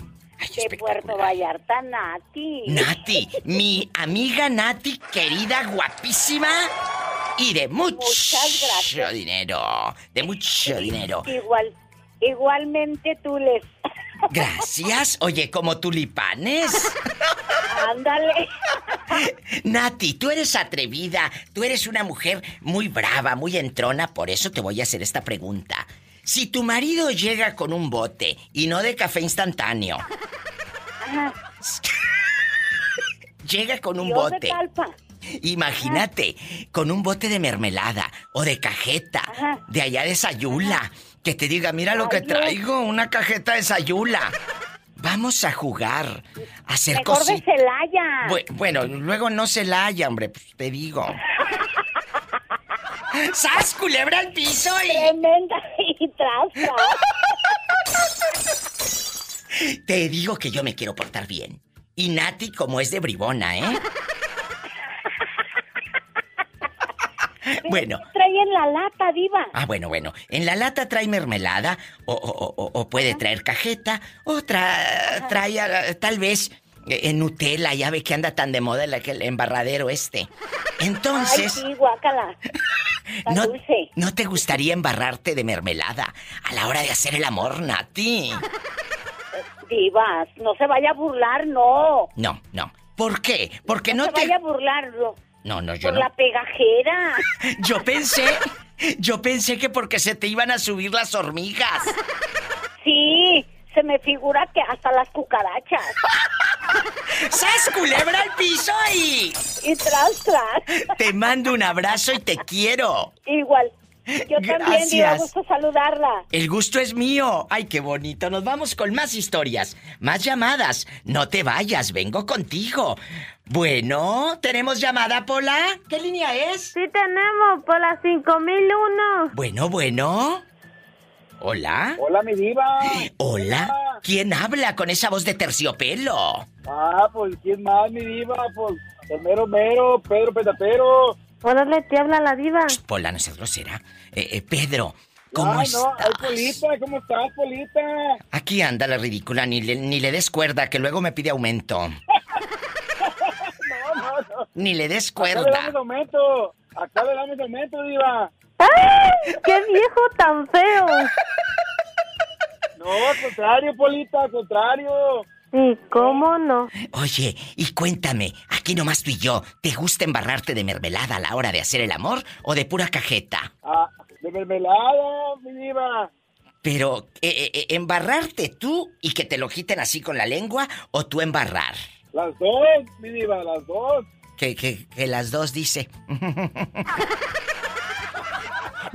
de Puerto Vallarta, Nati. Nati, mi amiga Nati, querida, guapísima y de mucho dinero. De mucho dinero. Igual, igualmente tú les. Gracias. Oye, como tulipanes. <laughs> Ándale. Nati, tú eres atrevida, tú eres una mujer muy brava, muy entrona, por eso te voy a hacer esta pregunta. Si tu marido llega con un bote y no de café instantáneo, <laughs> llega con un Dios bote. Imagínate, con un bote de mermelada o de cajeta, de allá de Sayula, que te diga, mira lo que traigo, una cajeta de Sayula. Vamos a jugar, a hacer Mejor de. Celaya. Bu- Bueno, luego no se la haya, hombre, pues te digo. <laughs> ¡Sas, culebra al piso y... Tremenda y. Te digo que yo me quiero portar bien. Y Nati como es de bribona, ¿eh? Bueno, Trae en la lata, diva. ah, bueno, bueno. En la lata trae mermelada, o, o- o- o puede traer cajeta, o tra- trae ah, tal vez eh, en Nutella, ya ve que anda tan de moda el, embarradero este. Entonces... Ay, sí, guácala. ¿No, dulce. ¿No te gustaría embarrarte de mermelada a la hora de hacer el amor, Nati? <laughs> Divas, no se vaya a burlar, no. No, no. ¿Por qué? Porque No, no, se te... vaya a burlar no, No, no, yo por no. la pegajera. <laughs> Yo pensé... Yo pensé que porque se te iban a subir las hormigas. Sí, se me figura que hasta las cucarachas. <laughs> ¡Sas, culebra al piso y... Y tras, tras. Te mando un abrazo y te quiero. Igual. Yo también, Diva, Gracias. gusto saludarla. El gusto es mío. Ay, qué bonito. Nos vamos con más historias, más llamadas. No te vayas, vengo contigo. Bueno, ¿tenemos llamada, Pola? ¿Qué línea es? Sí tenemos, por la 5001. Bueno, bueno. ¿Hola? Hola, mi diva. ¿Hola? ¿Quién habla con esa voz de terciopelo? Ah, pues, ¿quién más, mi diva? Pues, el mero mero, Pedro Petatero. Órale, te habla la diva. Pola, no seas grosera. Eh, eh, Pedro, ¿cómo Ay, no, estás? ay, Polita, ¿cómo estás, Polita? Aquí anda la ridícula, ni le, ni le des cuerda, que luego me pide aumento. <laughs> No, no, no. Ni le des Acá le cuerda. damos aumento. Acá le damos aumento, diva. ¡Ay! ¡Qué viejo tan feo! No, al contrario, Polita, al contrario. Sí, ¿cómo no? Oye, y cuéntame, aquí nomás tú y yo, ¿te gusta embarrarte de mermelada a la hora de hacer el amor o de pura cajeta? Ah, de mermelada, mi diva. Pero, eh, eh, eh, ¿embarrarte tú y que te lo quiten así con la lengua o tú embarrar? Las dos, mi diva, las dos. Que, que, que las dos dice. <laughs>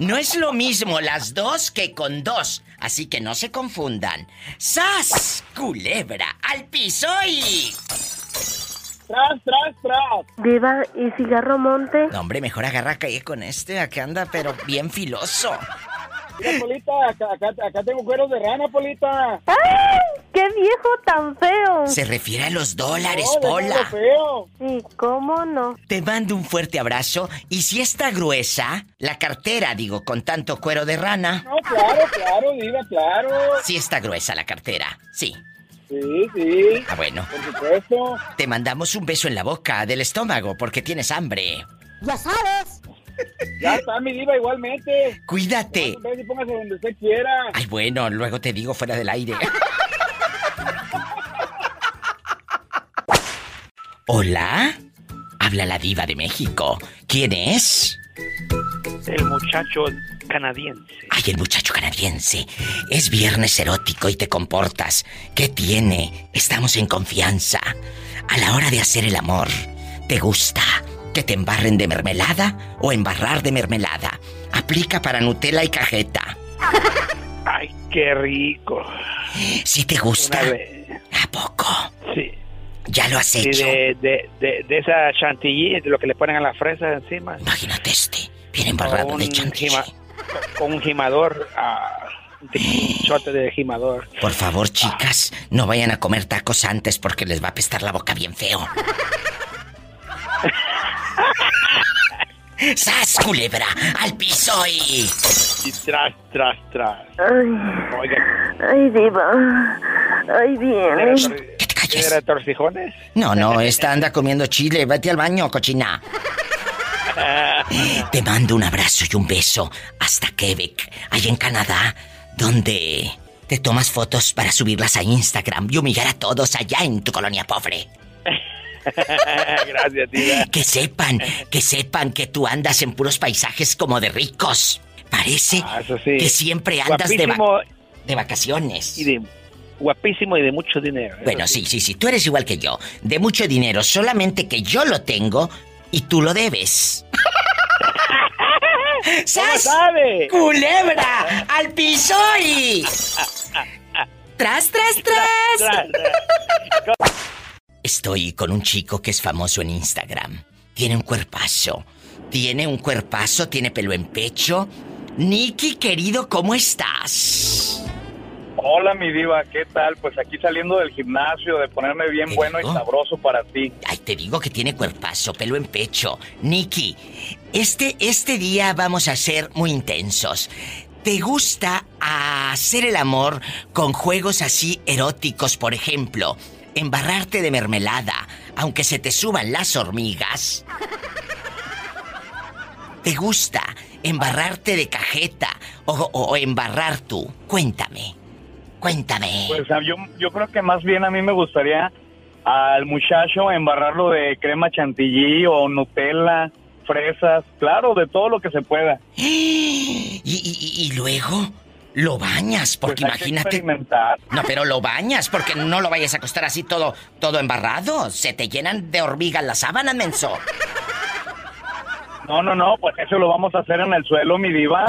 No es lo mismo las dos que con dos, así que no se confundan. ¡Sas! Culebra, al piso y... Tras, tras, tras. Diva, ¿y cigarro monte? No, hombre, mejor agarra calle con este, acá anda, pero bien filoso. Mira, Polita, acá, acá, acá tengo cueros de rana, Polita. ¡Ay! ¡Qué viejo tan feo! Se refiere a los dólares, No, Pola. feo. Sí, ¿cómo no? Te mando un fuerte abrazo y si está gruesa, la cartera, digo, con tanto cuero de rana. No, claro, claro, diva, claro. Sí está gruesa la cartera, sí. Sí, sí. Ah, bueno. Por supuesto. Te mandamos un beso en la boca del estómago porque tienes hambre. Ya sabes. <laughs> Ya está, mi diva, igualmente. Cuídate. Y póngase donde usted quiera. Ay, bueno, luego te digo fuera del aire. <laughs> Hola. Habla la diva de México. ¿Quién es? El muchacho canadiense. Ay, el muchacho canadiense. Es viernes erótico y te comportas. ¿Qué tiene? Estamos en confianza. A la hora de hacer el amor, ¿te gusta que te embarren de mermelada o embarrar de mermelada? Aplica para Nutella y cajeta. <laughs> Ay, qué rico. Si te gusta. ¿A poco? Sí. ¿Ya lo has Sí, hecho? de, de, de, de esa chantilly, de lo que le ponen a la fresa encima. Imagínate este. Viene embarrado de chantilly. gima- Con un gimador. ah, un chote de gimador. Por favor, chicas, no vayan a comer tacos antes porque les va a apestar la boca bien feo. <laughs> ¡Sas, culebra! ¡Al piso y... Y tras, tras, tras. Ay, Oiga, ay, Diva. Ay, viene. ¿tiene retorcijones? No, no, esta anda comiendo chile. Vete al baño, cochina. <laughs> Te mando un abrazo y un beso hasta Quebec, allá en Canadá, donde te tomas fotos para subirlas a Instagram y humillar a todos allá en tu colonia pobre. <laughs> Gracias, tía. Que sepan, que sepan que tú andas en puros paisajes como de ricos. Parece Ah, sí. que siempre andas de, va- de vacaciones. y de guapísimo y de mucho dinero. Bueno, sí, sí, sí, tú eres igual que yo. De mucho dinero, solamente que yo lo tengo y tú lo debes. <laughs> ¡Sas! sabe? ¡Culebra! ¡Al piso y... <laughs> ¡Tras, tras, tras! Estoy con un chico que es famoso en Instagram. Tiene un cuerpazo. Tiene un cuerpazo, tiene pelo en pecho. Nicky, querido, ¿cómo estás? Hola, mi diva, ¿qué tal? Pues aquí saliendo del gimnasio, de ponerme bien bueno y sabroso para ti. Ay, te digo que tiene cuerpazo, pelo en pecho. Nicky, este, este día vamos a ser muy intensos. ¿Te gusta hacer el amor con juegos así eróticos, por ejemplo? Embarrarte de mermelada, aunque se te suban las hormigas. ¿Te gusta embarrarte de cajeta o, o- o embarrar tú? Cuéntame. Cuéntame. Pues ah, yo, yo creo que más bien a mí me gustaría al muchacho embarrarlo de crema chantilly o Nutella, fresas, claro, de todo lo que se pueda. <gasps> Y, y- y luego lo bañas, porque Pues imagínate. No, pero lo bañas, porque no lo vayas a acostar así todo, todo embarrado. Se te llenan de hormigas las sábanas, menso. No, no, no, pues eso lo vamos a hacer en el suelo, mi diva.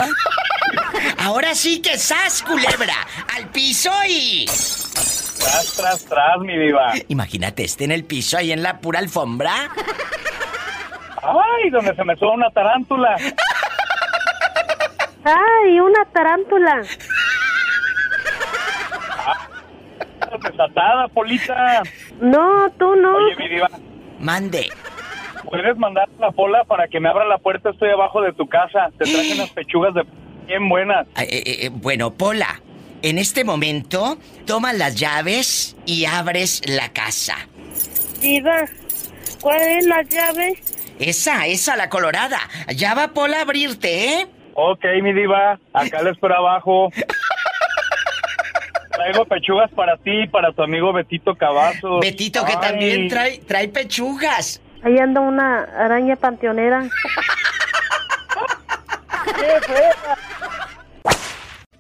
<laughs> Ahora sí que sas, culebra, al piso y. Tras, tras, tras, mi diva. Imagínate, este en el piso ahí en la pura alfombra. Ay, donde se me suba una tarántula. <laughs> ¡Ay, una tarántula! Desatada, Polita. No, tú no. Oye, mi diva, Mande. ¿puedes mandar la pola para que me abra la puerta? Estoy abajo de tu casa. Te traje <gasps> unas pechugas de bien buenas. Eh, eh, eh, bueno, Pola, en este momento, toma las llaves y abres la casa. Diva, ¿cuál es la llave? Esa, esa, la colorada. Ya va Pola a abrirte, ¿eh? Ok, mi diva, acá la espero abajo. Traigo pechugas para ti y para tu amigo Betito Cavazos. Betito, que Ay, también trae, trae pechugas. Ahí anda una araña panteonera.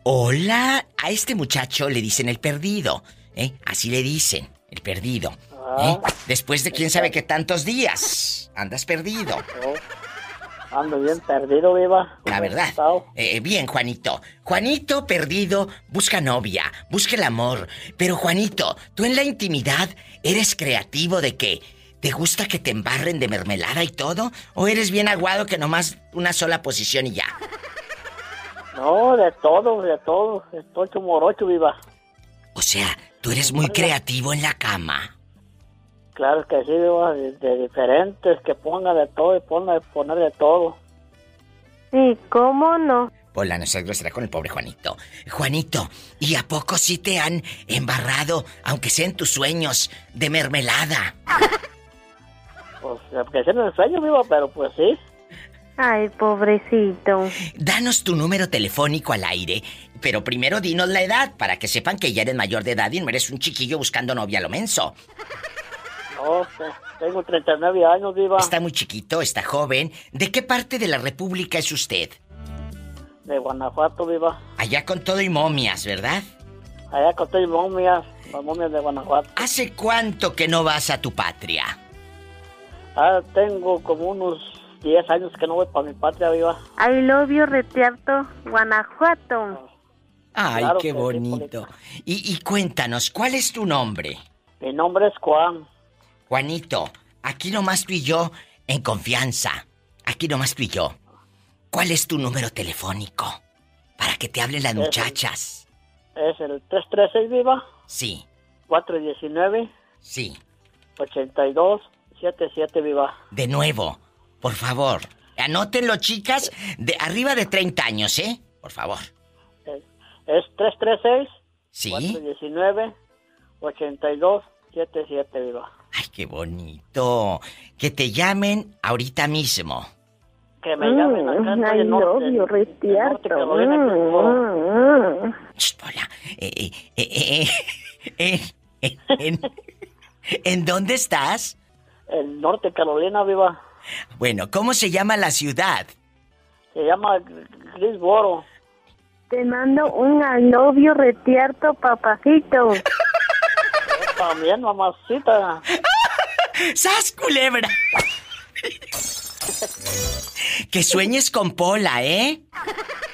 Hola, a este muchacho le dicen el perdido, ¿eh? Así le dicen, el perdido. ¿Eh? Después de quién sabe qué tantos días. Andas perdido. Ando bien perdido, viva. La verdad. Eh, bien, Juanito. Juanito perdido busca novia, busca el amor. Pero Juanito, tú en la intimidad eres creativo de que te gusta que te embarren de mermelada y todo, o eres bien aguado que nomás una sola posición y ya. No, de todo, de todo. Estoy morocho, viva. O sea, tú eres muy creativo en la cama. Claro que sí, viva, de, de diferentes, que ponga de todo y ponga de poner de todo. Sí, ¿cómo no? Hola, no seas grosera con el pobre Juanito. Juanito, ¿y a poco sí te han embarrado, aunque sea en tus sueños, de mermelada? <laughs> Pues, que sea en el sueño, viva, pero pues sí. Ay, pobrecito. Danos tu número telefónico al aire, pero primero dinos la edad para que sepan que ya eres mayor de edad y no eres un chiquillo buscando novia a lo menso. Tengo 39 años, viva. Está muy chiquito, está joven. ¿De qué parte de la República es usted? De Guanajuato, viva. Allá con todo y momias, ¿verdad? Allá con todas momias, las momias de Guanajuato. ¿Hace cuánto que no vas a tu patria? Ah, tengo como unos 10 años que no voy para mi patria, viva. I love you, Retiarto, Guanajuato. Ay, Claro qué sí, bonito. Y, y cuéntanos, ¿cuál es tu nombre? Mi nombre es Juan. Juanito, aquí nomás tú y yo, en confianza. Aquí nomás tú y yo. ¿Cuál es tu número telefónico? Para que te hablen las Es el- muchachas. Es el 336, viva. Sí, 419 sí. 8277, viva. De nuevo, por favor. Anótenlo, chicas, de arriba de 30 años, ¿eh? Por favor. Es 336 Sí. 419 8277, viva. Ay, qué bonito. Que te llamen ahorita mismo. Que me llamen acá, estoy I en norte Shh, hola. Eh, eh, eh, eh, eh, en, ¿En dónde estás? En norte Carolina, viva. Bueno, ¿cómo se llama la ciudad? Se llama Grisboro. Te mando un you, Retiarto, papacito. <laughs> También, mamacita. ¡Sas, culebra! que sueñes con Pola, ¿eh?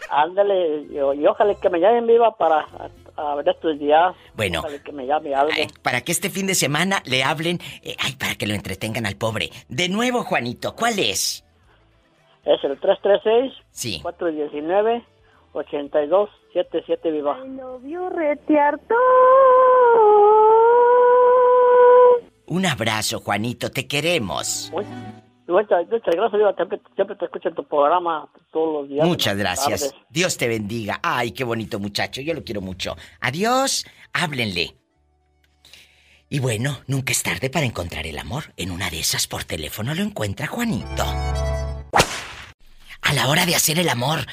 Ándale, y, y ojalá que me llamen viva para a, a ver estos días. Bueno. Ojalá que me llame algo. Para que este fin de semana le hablen, eh, ay, para que lo entretengan al pobre. De nuevo, Juanito, ¿cuál es? Es el 336 Sí. 419 8277 viva. I love you, Retiarto. Un abrazo, Juanito, te queremos. Muchas, muchas gracias. Siempre, siempre te escucho en tu programa todos los días. Muchas gracias. tardes. Dios te bendiga. Ay, qué bonito muchacho, yo lo quiero mucho. Adiós, háblenle. Y bueno, nunca es tarde para encontrar el amor. En una de esas por teléfono lo encuentra Juanito. A la hora de hacer el amor,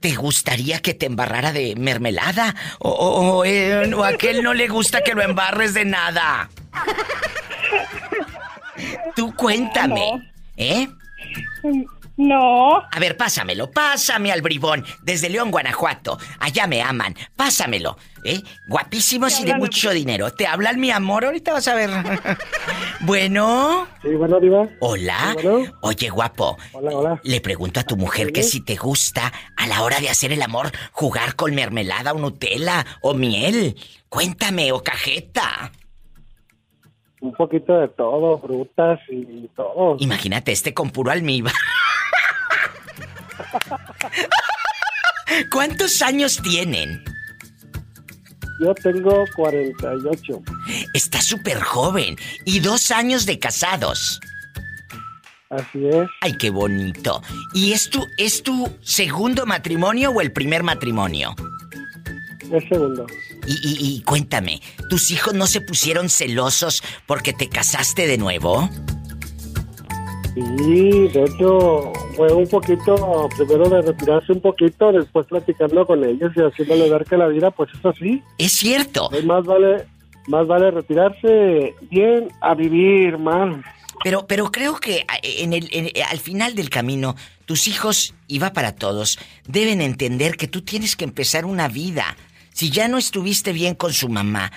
¿te gustaría que te embarrara de mermelada? ¿O, o- o, eh, o a aquel no le gusta que lo embarres de nada? Tú cuéntame. ¿Eh? No. A ver, pásamelo, pásame al bribón, desde León, Guanajuato. Allá me aman, pásamelo, ¿eh? Guapísimos y de mucho dinero. ¿Te hablan, mi amor? Ahorita vas a ver. <laughs> bueno. Sí, bueno, Diva. Hola. Sí, bueno. Oye, guapo. Hola, hola. Le pregunto a tu mujer que si te gusta a la hora de hacer el amor jugar con mermelada o Nutella o miel. Cuéntame, o cajeta. Un poquito de todo, frutas y todo. Imagínate este con puro almíbar. ¿Cuántos años tienen? Yo tengo 48. Está súper joven y dos años de casados. Así es. Ay, qué bonito. ¿Y es tu, es tu segundo matrimonio o el primer matrimonio? El segundo. Y, y- y cuéntame, ¿tus hijos no se pusieron celosos porque te casaste de nuevo? Sí, de hecho, fue un poquito, primero de retirarse un poquito, después platicando con ellos y haciéndole ver que la vida, pues es así. Es cierto. Más vale, más vale retirarse bien a vivir mal. Pero, pero creo que en el, en- al final del camino, tus hijos, y va para todos, deben entender que tú tienes que empezar una vida. Si ya no estuviste bien con su mamá,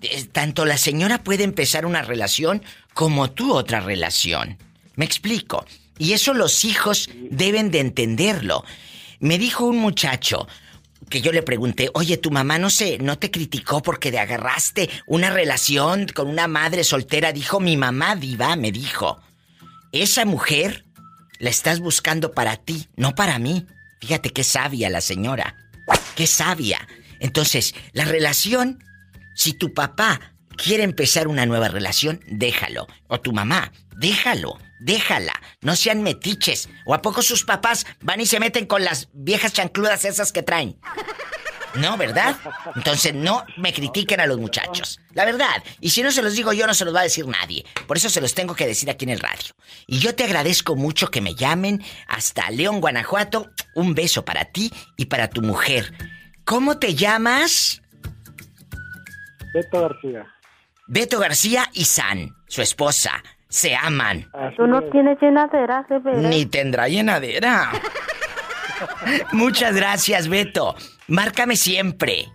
eh, tanto la señora puede empezar una relación como tú otra relación. Me explico. Y eso los hijos deben de entenderlo. Me dijo un muchacho que yo le pregunté, oye, tu mamá no sé, no te criticó porque te agarraste una relación con una madre soltera. Dijo mi mamá diva, me dijo, esa mujer la estás buscando para ti, no para mí. Fíjate qué sabia la señora. Qué sabia. Entonces, la relación, si tu papá quiere empezar una nueva relación, déjalo. O tu mamá, déjalo, déjala. No sean metiches. ¿O a poco sus papás van y se meten con las viejas chancludas esas que traen? No, ¿verdad? Entonces no me critiquen a los muchachos. La verdad. Y si no se los digo yo, no se los va a decir nadie. Por eso se los tengo que decir aquí en el radio. Y yo te agradezco mucho que me llamen hasta León, Guanajuato. Un beso para ti y para tu mujer. ¿Cómo te llamas? Beto García. Beto García y San, su esposa. Se aman. Tú no tienes llenadera, se ve. Ni tendrá llenadera. <laughs> Muchas gracias, Beto. Márcame siempre.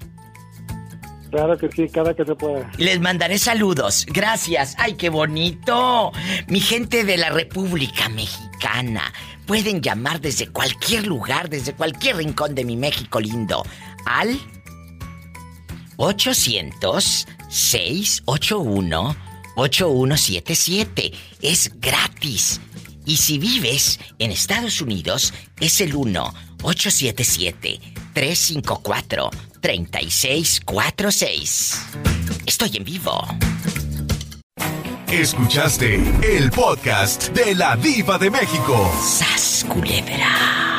Claro que sí, cada que se pueda. Les mandaré saludos. Gracias. Ay, qué bonito. Mi gente de la República Mexicana. Pueden llamar desde cualquier lugar, desde cualquier rincón de mi México lindo. Al 800-681-8177. Es gratis. Y si vives en Estados Unidos, es el 1-877-354-3646. Estoy en vivo. Escuchaste el podcast de la Diva de México. ¡Sas, culebra!